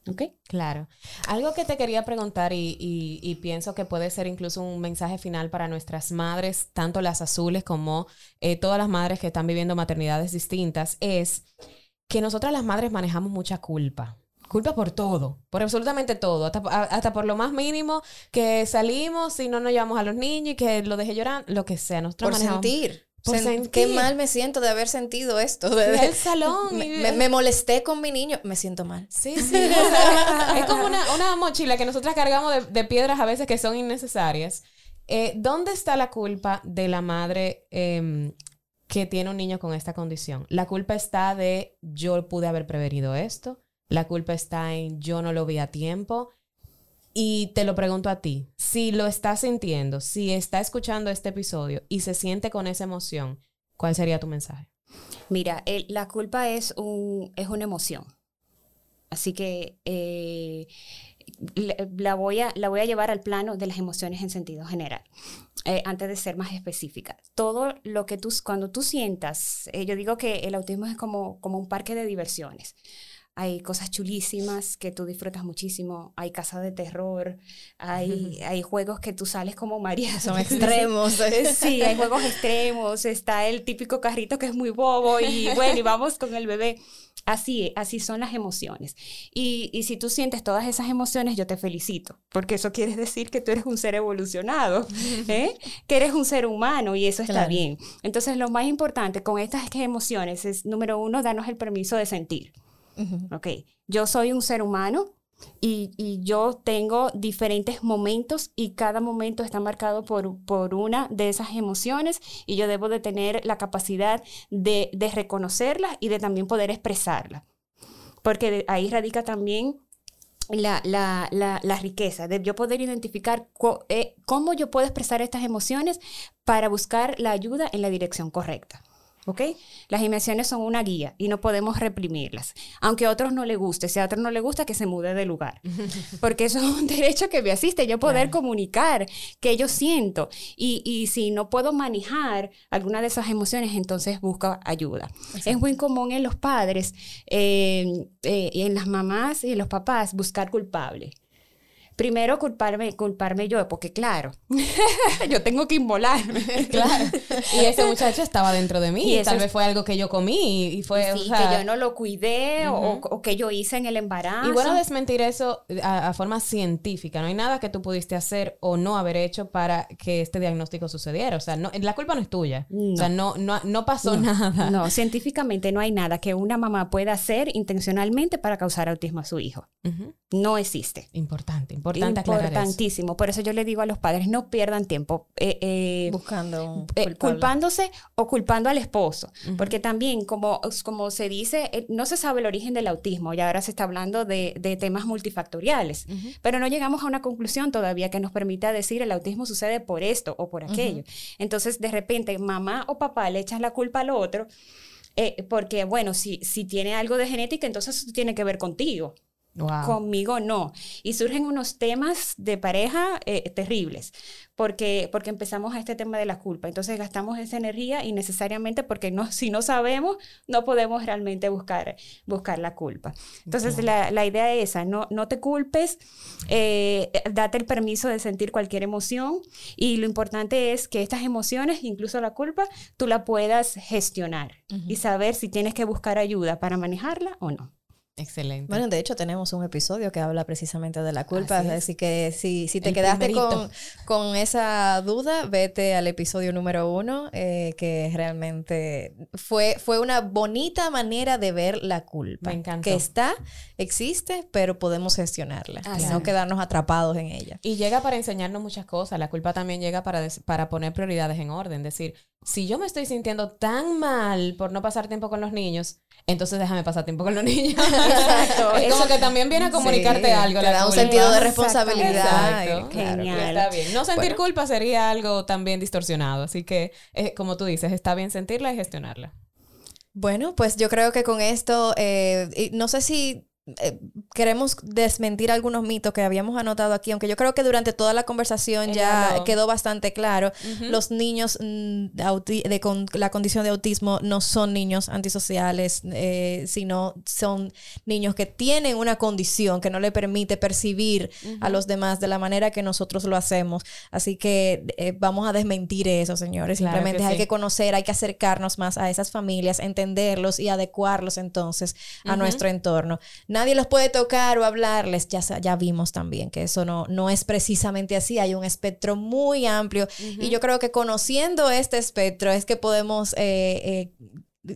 ¿Ok? Claro. Algo que te quería preguntar y, pienso que puede ser incluso un mensaje final para nuestras madres, tanto las azules como eh, todas las madres que están viviendo maternidades distintas, es que nosotras las madres manejamos mucha culpa. Culpa por todo, por absolutamente todo, hasta, por lo más mínimo, que salimos y no nos llevamos a los niños y que lo deje llorar, lo que sea. Nosotros por sentir. Qué mal me siento de haber sentido esto. De, el salón. Me, molesté con mi niño, me siento mal. Sí, sí. es como una, mochila que nosotras cargamos de, piedras a veces que son innecesarias. Eh, ¿Dónde está la culpa de la madre em, que tiene un niño con esta condición? La culpa está de yo pude haber prevenido esto. La culpa está en yo no lo vi a tiempo. Y te lo pregunto a ti, si lo está sintiendo, si está escuchando este episodio y se siente con esa emoción, ¿cuál sería tu mensaje? Mira, la culpa es, un, es una emoción. Así que eh, la, voy a, la voy a llevar al plano de las emociones en sentido general, eh, antes de ser más específica. Todo lo que tú, cuando tú sientas, eh, yo digo que el autismo es como, como un parque de diversiones hay cosas chulísimas que tú disfrutas muchísimo, hay casas de terror, hay, hay juegos que tú sales como María. Son extremos. sí, hay juegos extremos, está el típico carrito que es muy bobo y bueno, y vamos con el bebé. Así, así son las emociones. Y, y, si tú sientes todas esas emociones, yo te felicito, porque eso quiere decir que tú eres un ser evolucionado, ¿eh? que eres un ser humano y eso está bien. Entonces, lo más importante con estas emociones es, número uno, darnos el permiso de sentir. Ok, yo soy un ser humano y, yo tengo diferentes momentos y cada momento está marcado por, por, una de esas emociones y yo debo de tener la capacidad de, de reconocerlas y de también poder expresarlas. Porque ahí radica también la, la, la, riqueza, de yo poder identificar eh, cómo yo puedo expresar estas emociones para buscar la ayuda en la dirección correcta. ¿Ok? Las emociones son una guía y no podemos reprimirlas. Aunque a otros no le guste, si a otros no le gusta, que se mude de lugar. Porque eso es un derecho que me asiste, yo poder comunicar que yo siento. Y, y, si no puedo manejar alguna de esas emociones, entonces busco ayuda. Es muy común en los padres, eh, eh, y en las mamás y en los papás buscar culpables primero culparme, culparme yo, porque claro, yo tengo que inmolarme. claro. Y ese muchacho estaba dentro de mí, y tal vez fue algo que yo comí y fue... Sí, que yo no lo cuidé o, que yo hice en el embarazo. Y bueno, desmentir eso a, forma científica. No hay nada que tú pudiste hacer o no haber hecho para que este diagnóstico sucediera. O sea, no, la culpa no es tuya. O sea, no, no, no pasó nada. No, científicamente no hay nada que una mamá pueda hacer intencionalmente para causar autismo a su hijo. No existe. Importante, importante Importantísimo. Por eso yo le digo a los padres, no pierdan tiempo eh, eh, buscando eh, culpándose o culpando al esposo. Porque también, como, como se dice, no se sabe el origen del autismo y ahora se está hablando de, temas multifactoriales. Pero no llegamos a una conclusión todavía que nos permita decir el autismo sucede por esto o por aquello. Entonces, de repente, mamá o papá le echan la culpa al otro. porque, bueno, si, si tiene algo de genética, entonces eso tiene que ver contigo. Conmigo no. Y surgen unos temas de pareja eh, terribles, porque, porque empezamos a este tema de la culpa. Entonces gastamos esa energía innecesariamente porque no, si no sabemos, no podemos realmente buscar, buscar la culpa. Entonces la, la, idea es esa, no, no te culpes, eh, date el permiso de sentir cualquier emoción y lo importante es que estas emociones, incluso la culpa, tú la puedas gestionar y saber si tienes que buscar ayuda para manejarla o no. Excelente. Bueno, de hecho tenemos un episodio que habla precisamente de la culpa, así, que si, si te quedaste con, con, esa duda, vete al episodio número uno, eh, que realmente fue, fue una bonita manera de ver la culpa. Me encanta. Que está, existe, pero podemos gestionarla y no quedarnos atrapados en ella. Y llega para enseñarnos muchas cosas. La culpa también llega para, para poner prioridades en orden. Decir, si yo me estoy sintiendo tan mal por no pasar tiempo con los niños, entonces déjame pasar tiempo con los niños. Exacto. es como que también viene a comunicarte algo. Te da un sentido de responsabilidad. Exacto. Genial. Está bien. No sentir culpa sería algo también distorsionado. Así que, eh, como tú dices, está bien sentirla y gestionarla. Bueno, pues yo creo que con esto, eh, no sé si eh, queremos desmentir algunos mitos que habíamos anotado aquí, aunque yo creo que durante toda la conversación ya quedó bastante claro. Los niños mm, de, con la condición de autismo no son niños antisociales, eh, sino son niños que tienen una condición que no le permite percibir a los demás de la manera que nosotros lo hacemos. Así que eh, vamos a desmentir eso, señores. Simplemente hay que conocer, hay que acercarnos más a esas familias, entenderlos y adecuarlos entonces a nuestro entorno nadie los puede tocar o hablarles, ya, ya vimos también que eso no, no es precisamente así, hay un espectro muy amplio. Y yo creo que conociendo este espectro es que podemos eh, eh,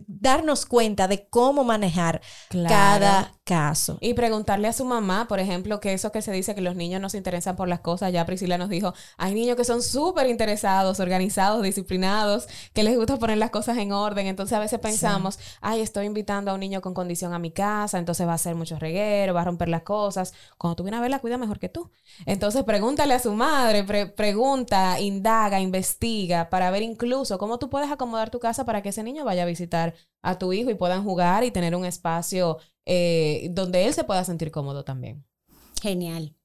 darnos cuenta de cómo manejar cada caso. Y preguntarle a su mamá, por ejemplo, que eso que se dice que los niños no se interesan por las cosas, ya Priscila nos dijo, hay niños que son súper interesados, organizados, disciplinados, que les gusta poner las cosas en orden, entonces a veces pensamos, ay, estoy invitando a un niño con condición a mi casa, entonces va a hacer mucho reguero, va a romper las cosas, cuando tú vienes a verla, cuida mejor que tú. Entonces pregúntale a su madre, pregunta, indaga, investiga, para ver incluso cómo tú puedes acomodar tu casa para que ese niño vaya a visitar a tu hijo y puedan jugar y tener un espacio eh, donde él se pueda sentir cómodo también. Genial.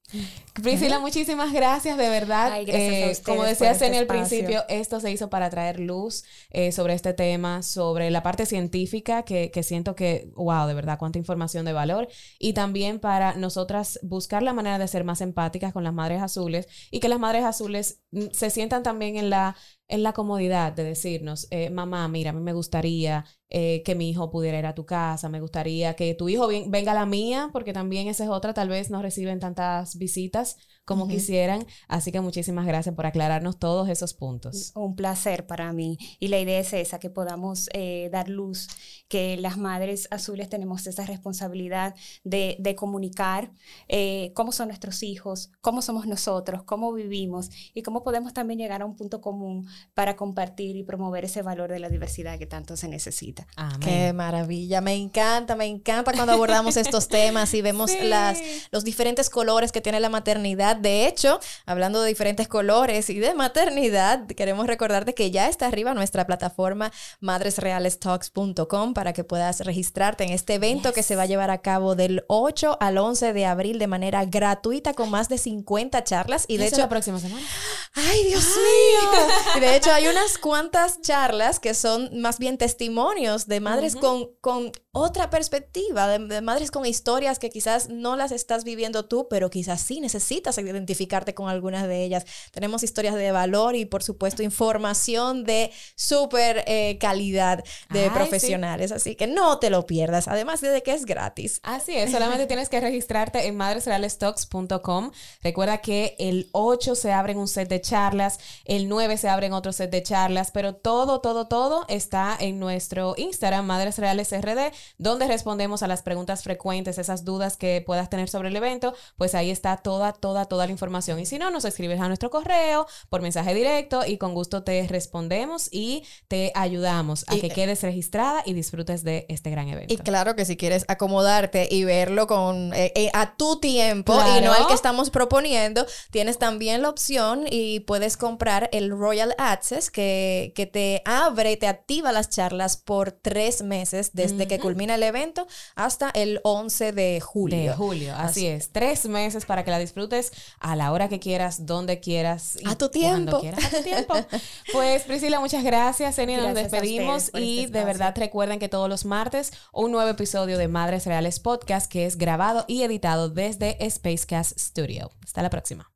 Priscila, muchísimas gracias, de verdad. Eh, como decía Senia al principio, esto se hizo para traer luz eh, sobre este tema, sobre la parte científica, que, que, siento que, wow, de verdad, cuánta información de valor. Y también para nosotras buscar la manera de ser más empáticas con las madres azules y que las madres azules mm, se sientan también en la en la comodidad de decirnos, eh, mamá, mira, a mí me gustaría eh, que mi hijo pudiera ir a tu casa, me gustaría que tu hijo venga a la mía, porque también esa es otra, tal vez no reciben tantas visitas como quisieran. Así que muchísimas gracias por aclararnos todos esos puntos. Un placer para mí. Y la idea es esa, que podamos eh, dar luz, que las madres azules tenemos esa responsabilidad de, de comunicar eh, cómo son nuestros hijos, cómo somos nosotros, cómo vivimos y cómo podemos también llegar a un punto común para compartir y promover ese valor de la diversidad que tanto se necesita. Qué maravilla, me encanta, me encanta cuando abordamos estos temas y vemos las, los diferentes colores que tiene la maternidad. De hecho, hablando de diferentes colores y de maternidad, queremos recordarte que ya está arriba nuestra plataforma madresrealestalks.com para que puedas registrarte en este evento que se va a llevar a cabo del 8 al 11 de abril de manera gratuita con más de 50 charlas y de hecho la próxima semana. Ay, Dios mío. Y de hecho hay unas cuantas charlas que son más bien testimonios de madres con, con otra perspectiva, de, madres con historias que quizás no las estás viviendo tú, pero quizás sí necesitas identificarte con algunas de ellas. Tenemos historias de valor y por supuesto información de súper eh, calidad de profesionales, así que no te lo pierdas, además de que es gratis. Así es, solamente tienes que registrarte en madresrealestocks.com. Recuerda que el 8 se abren un set de charlas, el 9 se abren otro set de charlas, pero todo, todo, todo está en nuestro Instagram, Madres Reales RD donde respondemos a las preguntas frecuentes, esas dudas que puedas tener sobre el evento, pues ahí está toda, toda, toda la información. Y si no, nos escribes a nuestro correo por mensaje directo y con gusto te respondemos y te ayudamos a que quedes registrada y disfrutes de este gran evento. Y claro que si quieres acomodarte y verlo con eh, eh, a tu tiempo y no al que estamos proponiendo, tienes también la opción y puedes comprar el Royal Access que, que te abre, te activa las charlas por tres meses desde que culmina el evento hasta el 11 de julio. De julio, así, es. Tres meses para que la disfrutes a la hora que quieras, donde quieras. a tu tiempo. Quieras, a tu tiempo. pues Priscila, muchas gracias. Eni, nos despedimos y este de verdad recuerden que todos los martes un nuevo episodio de Madres Reales Podcast que es grabado y editado desde Spacecast Studio. Hasta la próxima.